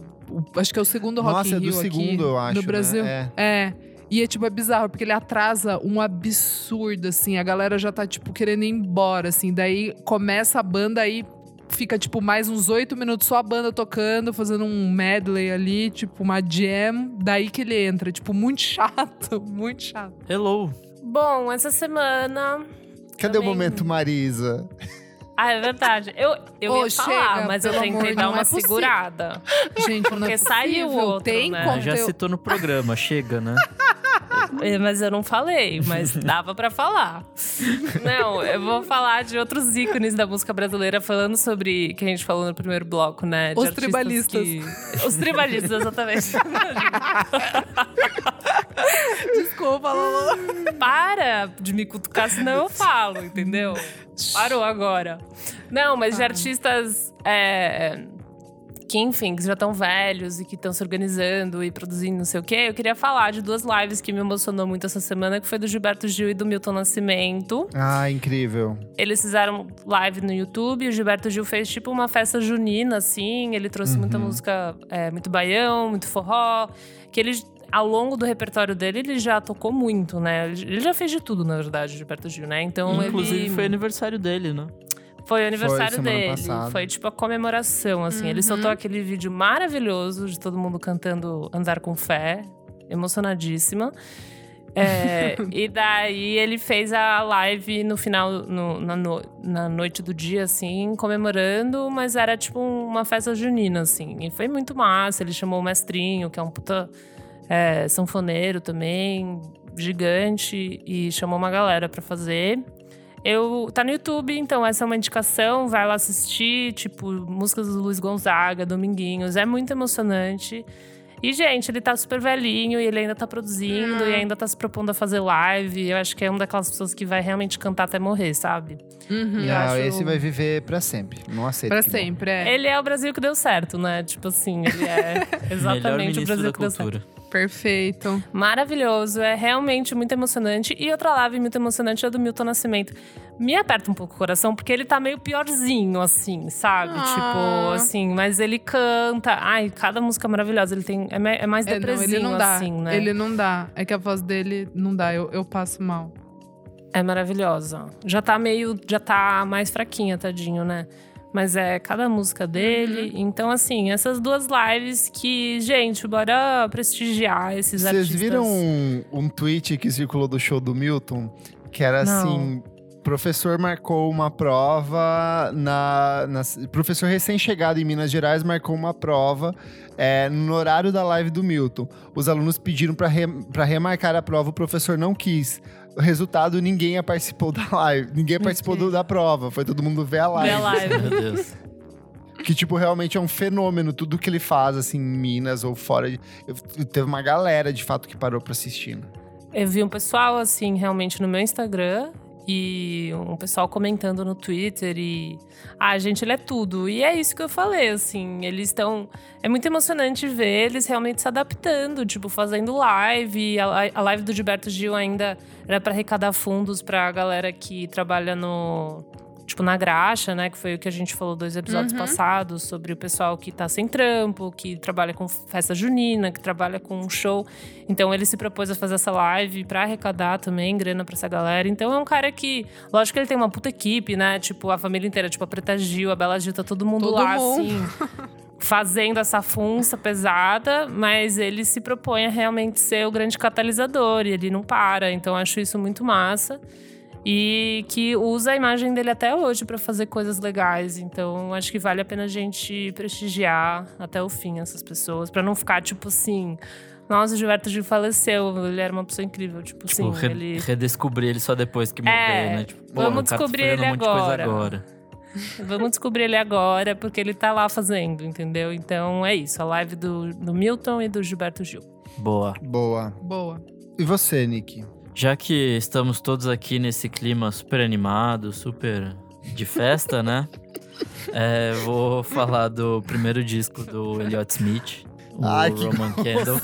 acho que é o segundo Rock Nossa, in é do Rio aqui segundo, eu acho. no Brasil. Né? É. É. E é tipo, é bizarro, porque ele atrasa um absurdo, assim. A galera já tá, tipo, querendo ir embora, assim. Daí começa a banda aí. Fica, tipo, mais uns oito minutos só a banda tocando, fazendo um medley ali, tipo, uma jam. Daí que ele entra. Tipo, muito *laughs* chato, muito chato. Hello. Bom, essa semana. Cadê o Também- momento, Marisa? Ah, é verdade. Eu, eu Ô, ia falar, chega, mas eu tentei amor, dar uma é segurada. Gente, não é Porque saiu possível. outro, Tem né? conteúdo. Já citou no programa, chega, né? É, Mas eu não falei, mas dava pra falar. Não, eu vou falar de outros ícones da música brasileira, falando sobre que a gente falou no primeiro bloco, né? de Os tribalistas. que- Os tribalistas, exatamente. *laughs* *laughs* Desculpa, Lolo. *laughs* Para de me cutucar, senão eu falo, entendeu? Parou agora. Não, mas de artistas é, que, enfim, que já estão velhos e que estão se organizando e produzindo não sei o quê. Eu queria falar de duas lives que me emocionou muito essa semana, que foi do Gilberto Gil e do Milton Nascimento. Ah, incrível. Eles fizeram live no YouTube. O Gilberto Gil fez tipo uma festa junina, assim. Ele trouxe Uhum. muita música, é, muito baião, muito forró. Que ele, ao longo do repertório dele, ele já tocou muito, né? Ele já fez de tudo, na verdade, o Gilberto Gil, né? Então Inclusive, ele... foi aniversário dele, né? Foi o aniversário semana dele. passada. Foi tipo a comemoração, assim. Ele Uhum. soltou aquele vídeo maravilhoso de todo mundo cantando Andar com Fé. Emocionadíssima. É, *laughs* e daí ele fez a live no final, no- na, no- na noite do dia, assim, comemorando, mas era tipo uma festa junina, assim. E foi muito massa. Ele chamou o mestrinho, que é um puta é, sanfoneiro também, gigante, e chamou uma galera pra fazer. Eu tá no YouTube, então essa é uma indicação, vai lá assistir, tipo, músicas do Luiz Gonzaga, Dominguinhos, é muito emocionante. E, gente, ele tá super velhinho e ele ainda tá produzindo e ainda tá se propondo a fazer live. Eu acho que é uma daquelas pessoas que vai realmente cantar até morrer, sabe? Uhum. Não, acho- esse vai viver pra sempre. Não aceito. Pra sempre, é. Ele é o Brasil que deu certo, né? Tipo assim, ele é *laughs* exatamente o Brasil da que deu certo. Perfeito. Maravilhoso, é realmente muito emocionante. E outra live muito emocionante é a do Milton Nascimento. Me aperta um pouco o coração, porque ele tá meio piorzinho, assim, sabe? Ah. Tipo, assim, mas ele canta. Ai, cada música é maravilhosa. Ele tem. É, é mais É, não, depressivo, ele não dá. assim, né? Ele não dá. É que a voz dele não dá. Eu, eu passo mal. É maravilhosa. Já tá meio. Já tá mais fraquinha, tadinho, né? Mas é cada música dele. Uhum. Então, assim, essas duas lives que, gente, bora prestigiar esses Vocês artistas. viram um, um tweet que circulou do show do Milton? Que era Não. assim: professor marcou uma prova na. na- professor recém-chegado em Minas Gerais marcou uma prova é, no horário da live do Milton. Os alunos pediram para pra remarcar a prova, o professor não quis. O resultado, ninguém participou da live. Ninguém participou do- da prova. Foi todo mundo ver a live. Ver a live. Meu Deus. Que, tipo, realmente é um fenômeno. Tudo que ele faz, assim, em Minas ou fora. de- eu- Teve uma galera, de fato, que parou pra assistir. né? Eu vi um pessoal, assim, realmente no meu Instagram. E um pessoal comentando no Twitter e ah, gente, ele é tudo. E é isso que eu falei, assim, eles estão é muito emocionante ver eles realmente se adaptando, tipo, fazendo live, a, a live do Gilberto Gil ainda era para arrecadar fundos para a galera que trabalha no tipo, na graxa, né? Que foi o que a gente falou dois episódios Uhum. passados, sobre o pessoal que tá sem trampo, que trabalha com festa junina, que trabalha com show. Então ele se propôs a fazer essa live pra arrecadar também grana pra essa galera. Então é um cara que, lógico que ele tem uma puta equipe, né? Tipo, a família inteira, tipo, a Preta Gil, a Bela Gil, tá todo mundo Todo lá, mundo. assim. *laughs* Fazendo essa funça pesada, mas ele se propõe a realmente ser o grande catalisador e ele não para. Então acho isso muito massa e que usa a imagem dele até hoje pra fazer coisas legais. Então, acho que vale a pena a gente prestigiar até o fim essas pessoas, Pra não ficar tipo assim, nossa, o Gilberto Gil faleceu, ele era uma pessoa incrível, tipo Tipo, assim, re- ele redescobrir ele só depois que morreu, É, né? Tipo, vamos tá descobrir ele um monte de agora. agora. *laughs* Vamos descobrir ele agora, porque ele tá lá fazendo, entendeu? Então é isso, a live do, do Milton e do Gilberto Gil. Boa. Boa. Boa. E você, Nick? Já que estamos todos aqui nesse clima super animado, super de festa, né? É, vou falar do primeiro disco do Elliott Smith, o Ai, que Roman Candle.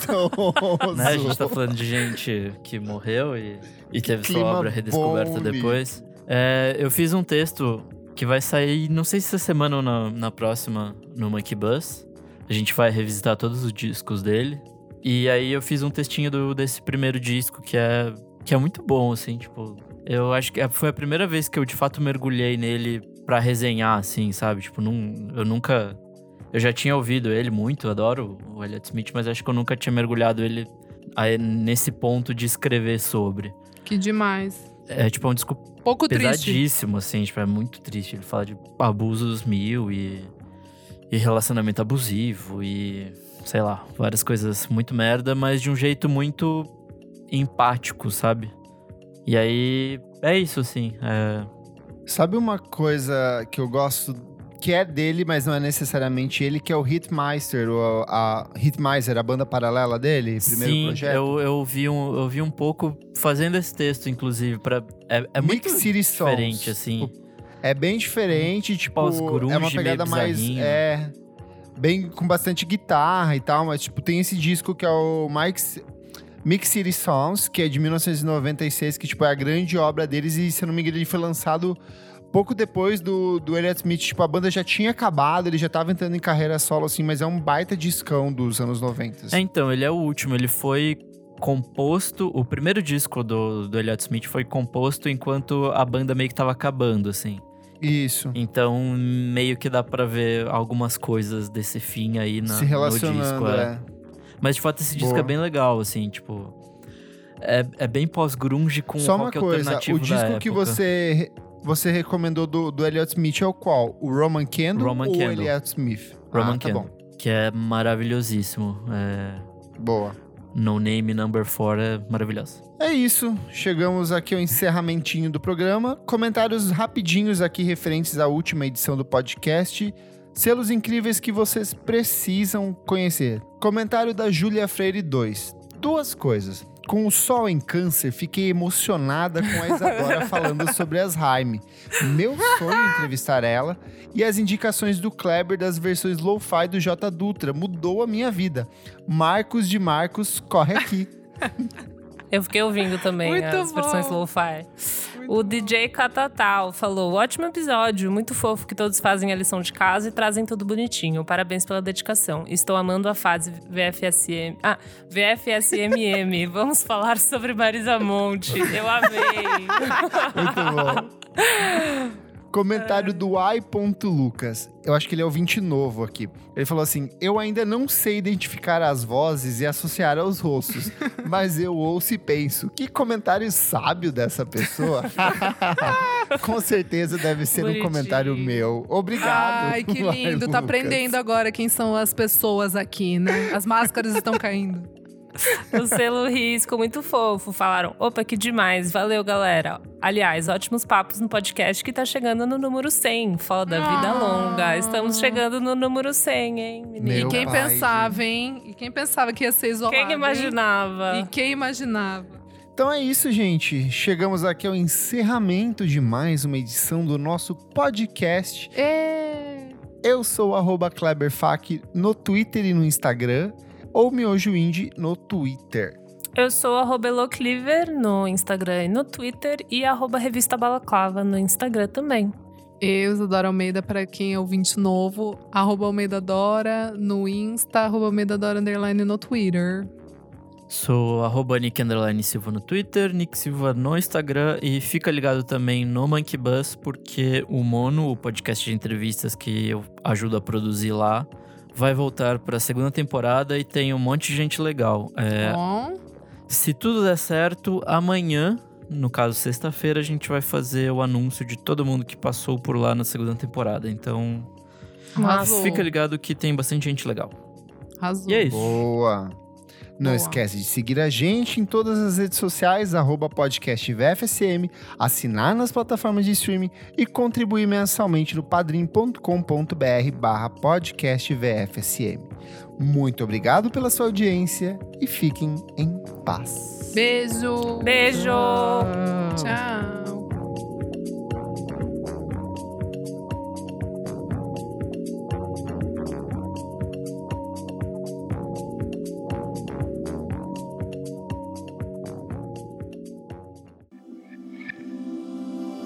Né? A gente tá falando de gente que morreu e, e teve sua obra redescoberta depois. É, eu fiz um texto que vai sair, não sei se essa semana ou na, na próxima, no Monkey Bus. A gente vai revisitar todos os discos dele. E aí eu fiz um textinho do- desse primeiro disco que é, que é muito bom, assim, tipo. Eu acho que foi a primeira vez que eu de fato mergulhei nele pra resenhar, assim, sabe? Tipo, não, eu nunca. Eu já tinha ouvido ele muito, adoro o Elliott Smith, mas acho que eu nunca tinha mergulhado ele nesse ponto de escrever sobre. Que demais. É tipo é um disco Pouco triste. pesadíssimo, assim, tipo, é muito triste. Ele fala de abusos mil e, e relacionamento abusivo e, sei lá, várias coisas muito merda, mas de um jeito muito empático, sabe? E aí, é isso, assim. É, Sabe uma coisa que eu gosto que é dele, mas não é necessariamente ele, que é o Hitmeister, o, a Hitmeister, a banda paralela dele, primeiro Sim, projeto. eu, eu, vi um, eu vi um pouco fazendo esse texto, inclusive, para é, é muito City diferente, assim. É bem diferente, tipo, Pós-grunge, é uma pegada mais é bem com bastante guitarra e tal, mas tipo, tem esse disco que é o Mike's Mix City Songs, que é de 1996, que tipo é a grande obra deles e se eu não me engano ele foi lançado pouco depois do, do Elliott Smith, tipo, a banda já tinha acabado, ele já tava entrando em carreira solo assim, mas é um baita discão dos anos 90. assim. É, então, ele é o último. Ele foi composto. O primeiro disco do, do Elliott Smith foi composto enquanto a banda meio que tava acabando, assim. Isso. Então, meio que dá pra ver algumas coisas desse fim aí na, se no relacionando, disco. é. é. Mas de fato, esse disco Boa. é bem legal, assim, tipo. É, é bem pós-grunge com Só uma coisa, o disco que você você recomendou do, do Elliott Smith é o qual? O Roman Candle Roman ou o Candle. Elliott Smith? Roman ah, tá Candle. bom. Que é maravilhosíssimo. É... Boa. No Name Number 4 é maravilhoso. É isso, chegamos aqui ao encerramentinho do programa. Comentários rapidinhos aqui referentes à última edição do podcast. Selos incríveis que vocês precisam conhecer. Comentário da Júlia Freire 2. Duas coisas. Com o Sol em Câncer, fiquei emocionada com a Isadora *laughs* falando sobre as Jaime. Meu sonho é entrevistar ela e as indicações do Kleber das versões lo-fi do J Dutra mudou a minha vida. Marcos de Marcos, corre aqui. *laughs* Eu fiquei ouvindo também Muito as bom. versões lo-fi. O DJ Catatal falou: ótimo episódio, muito fofo que todos fazem a lição de casa e trazem tudo bonitinho. Parabéns pela dedicação. Estou amando a fase VFSM. Ah, VFSMM. *laughs* Vamos falar sobre Marisa Monte. Eu amei. Muito bom. Comentário do Lucas. Eu acho que ele é ouvinte novo aqui. Ele falou assim: Eu ainda não sei identificar as vozes e associar aos rostos, *laughs* mas eu ouço e penso. Que comentário sábio dessa pessoa. *laughs* Com certeza deve ser um Bonitinho. comentário meu. Obrigado. Ai, que *laughs* lindo. Tá aprendendo agora quem são as pessoas aqui, né? As máscaras estão caindo. *laughs* O selo risco, muito fofo. Falaram: opa, que demais. Valeu, galera. Aliás, ótimos papos no podcast que tá chegando no número 100. Foda, vida Ah. longa. Estamos chegando no número 100, hein, menino? Meu e quem pai, pensava, hein? E quem pensava que ia ser isolado? Quem hein? imaginava? E quem imaginava? Então é isso, gente. Chegamos aqui ao encerramento de mais uma edição do nosso podcast. É. Eu sou o arroba KleberFac no Twitter e no Instagram, ou Miojo Indie no Twitter. Eu sou arroba Elocliver no Instagram e no Twitter e arroba Revista Balaclava no Instagram também. Eu, Isadora Almeida, para quem é ouvinte novo, arroba Almeida Dora no Insta, arroba Almeida Dora Underline no Twitter. Sou arroba Nick Underline Silva no Twitter, Nick Silva no Instagram e fica ligado também no Monkey Bus, porque o Mono, o podcast de entrevistas que eu ajudo a produzir lá, vai voltar para a segunda temporada e tem um monte de gente legal. É, Bom, se tudo der certo, amanhã, no caso sexta-feira, a gente vai fazer o anúncio de todo mundo que passou por lá na segunda temporada. Então, arrasou. fica ligado que tem bastante gente legal. Arrasou. E é isso. Boa! Não Boa. esquece de seguir a gente em todas as redes sociais, arroba podcast VFSM, assinar nas plataformas de streaming e contribuir mensalmente no padrim.com.br barra podcast VFSM. Muito obrigado pela sua audiência e fiquem em paz. Beijo. Beijo! Tchau.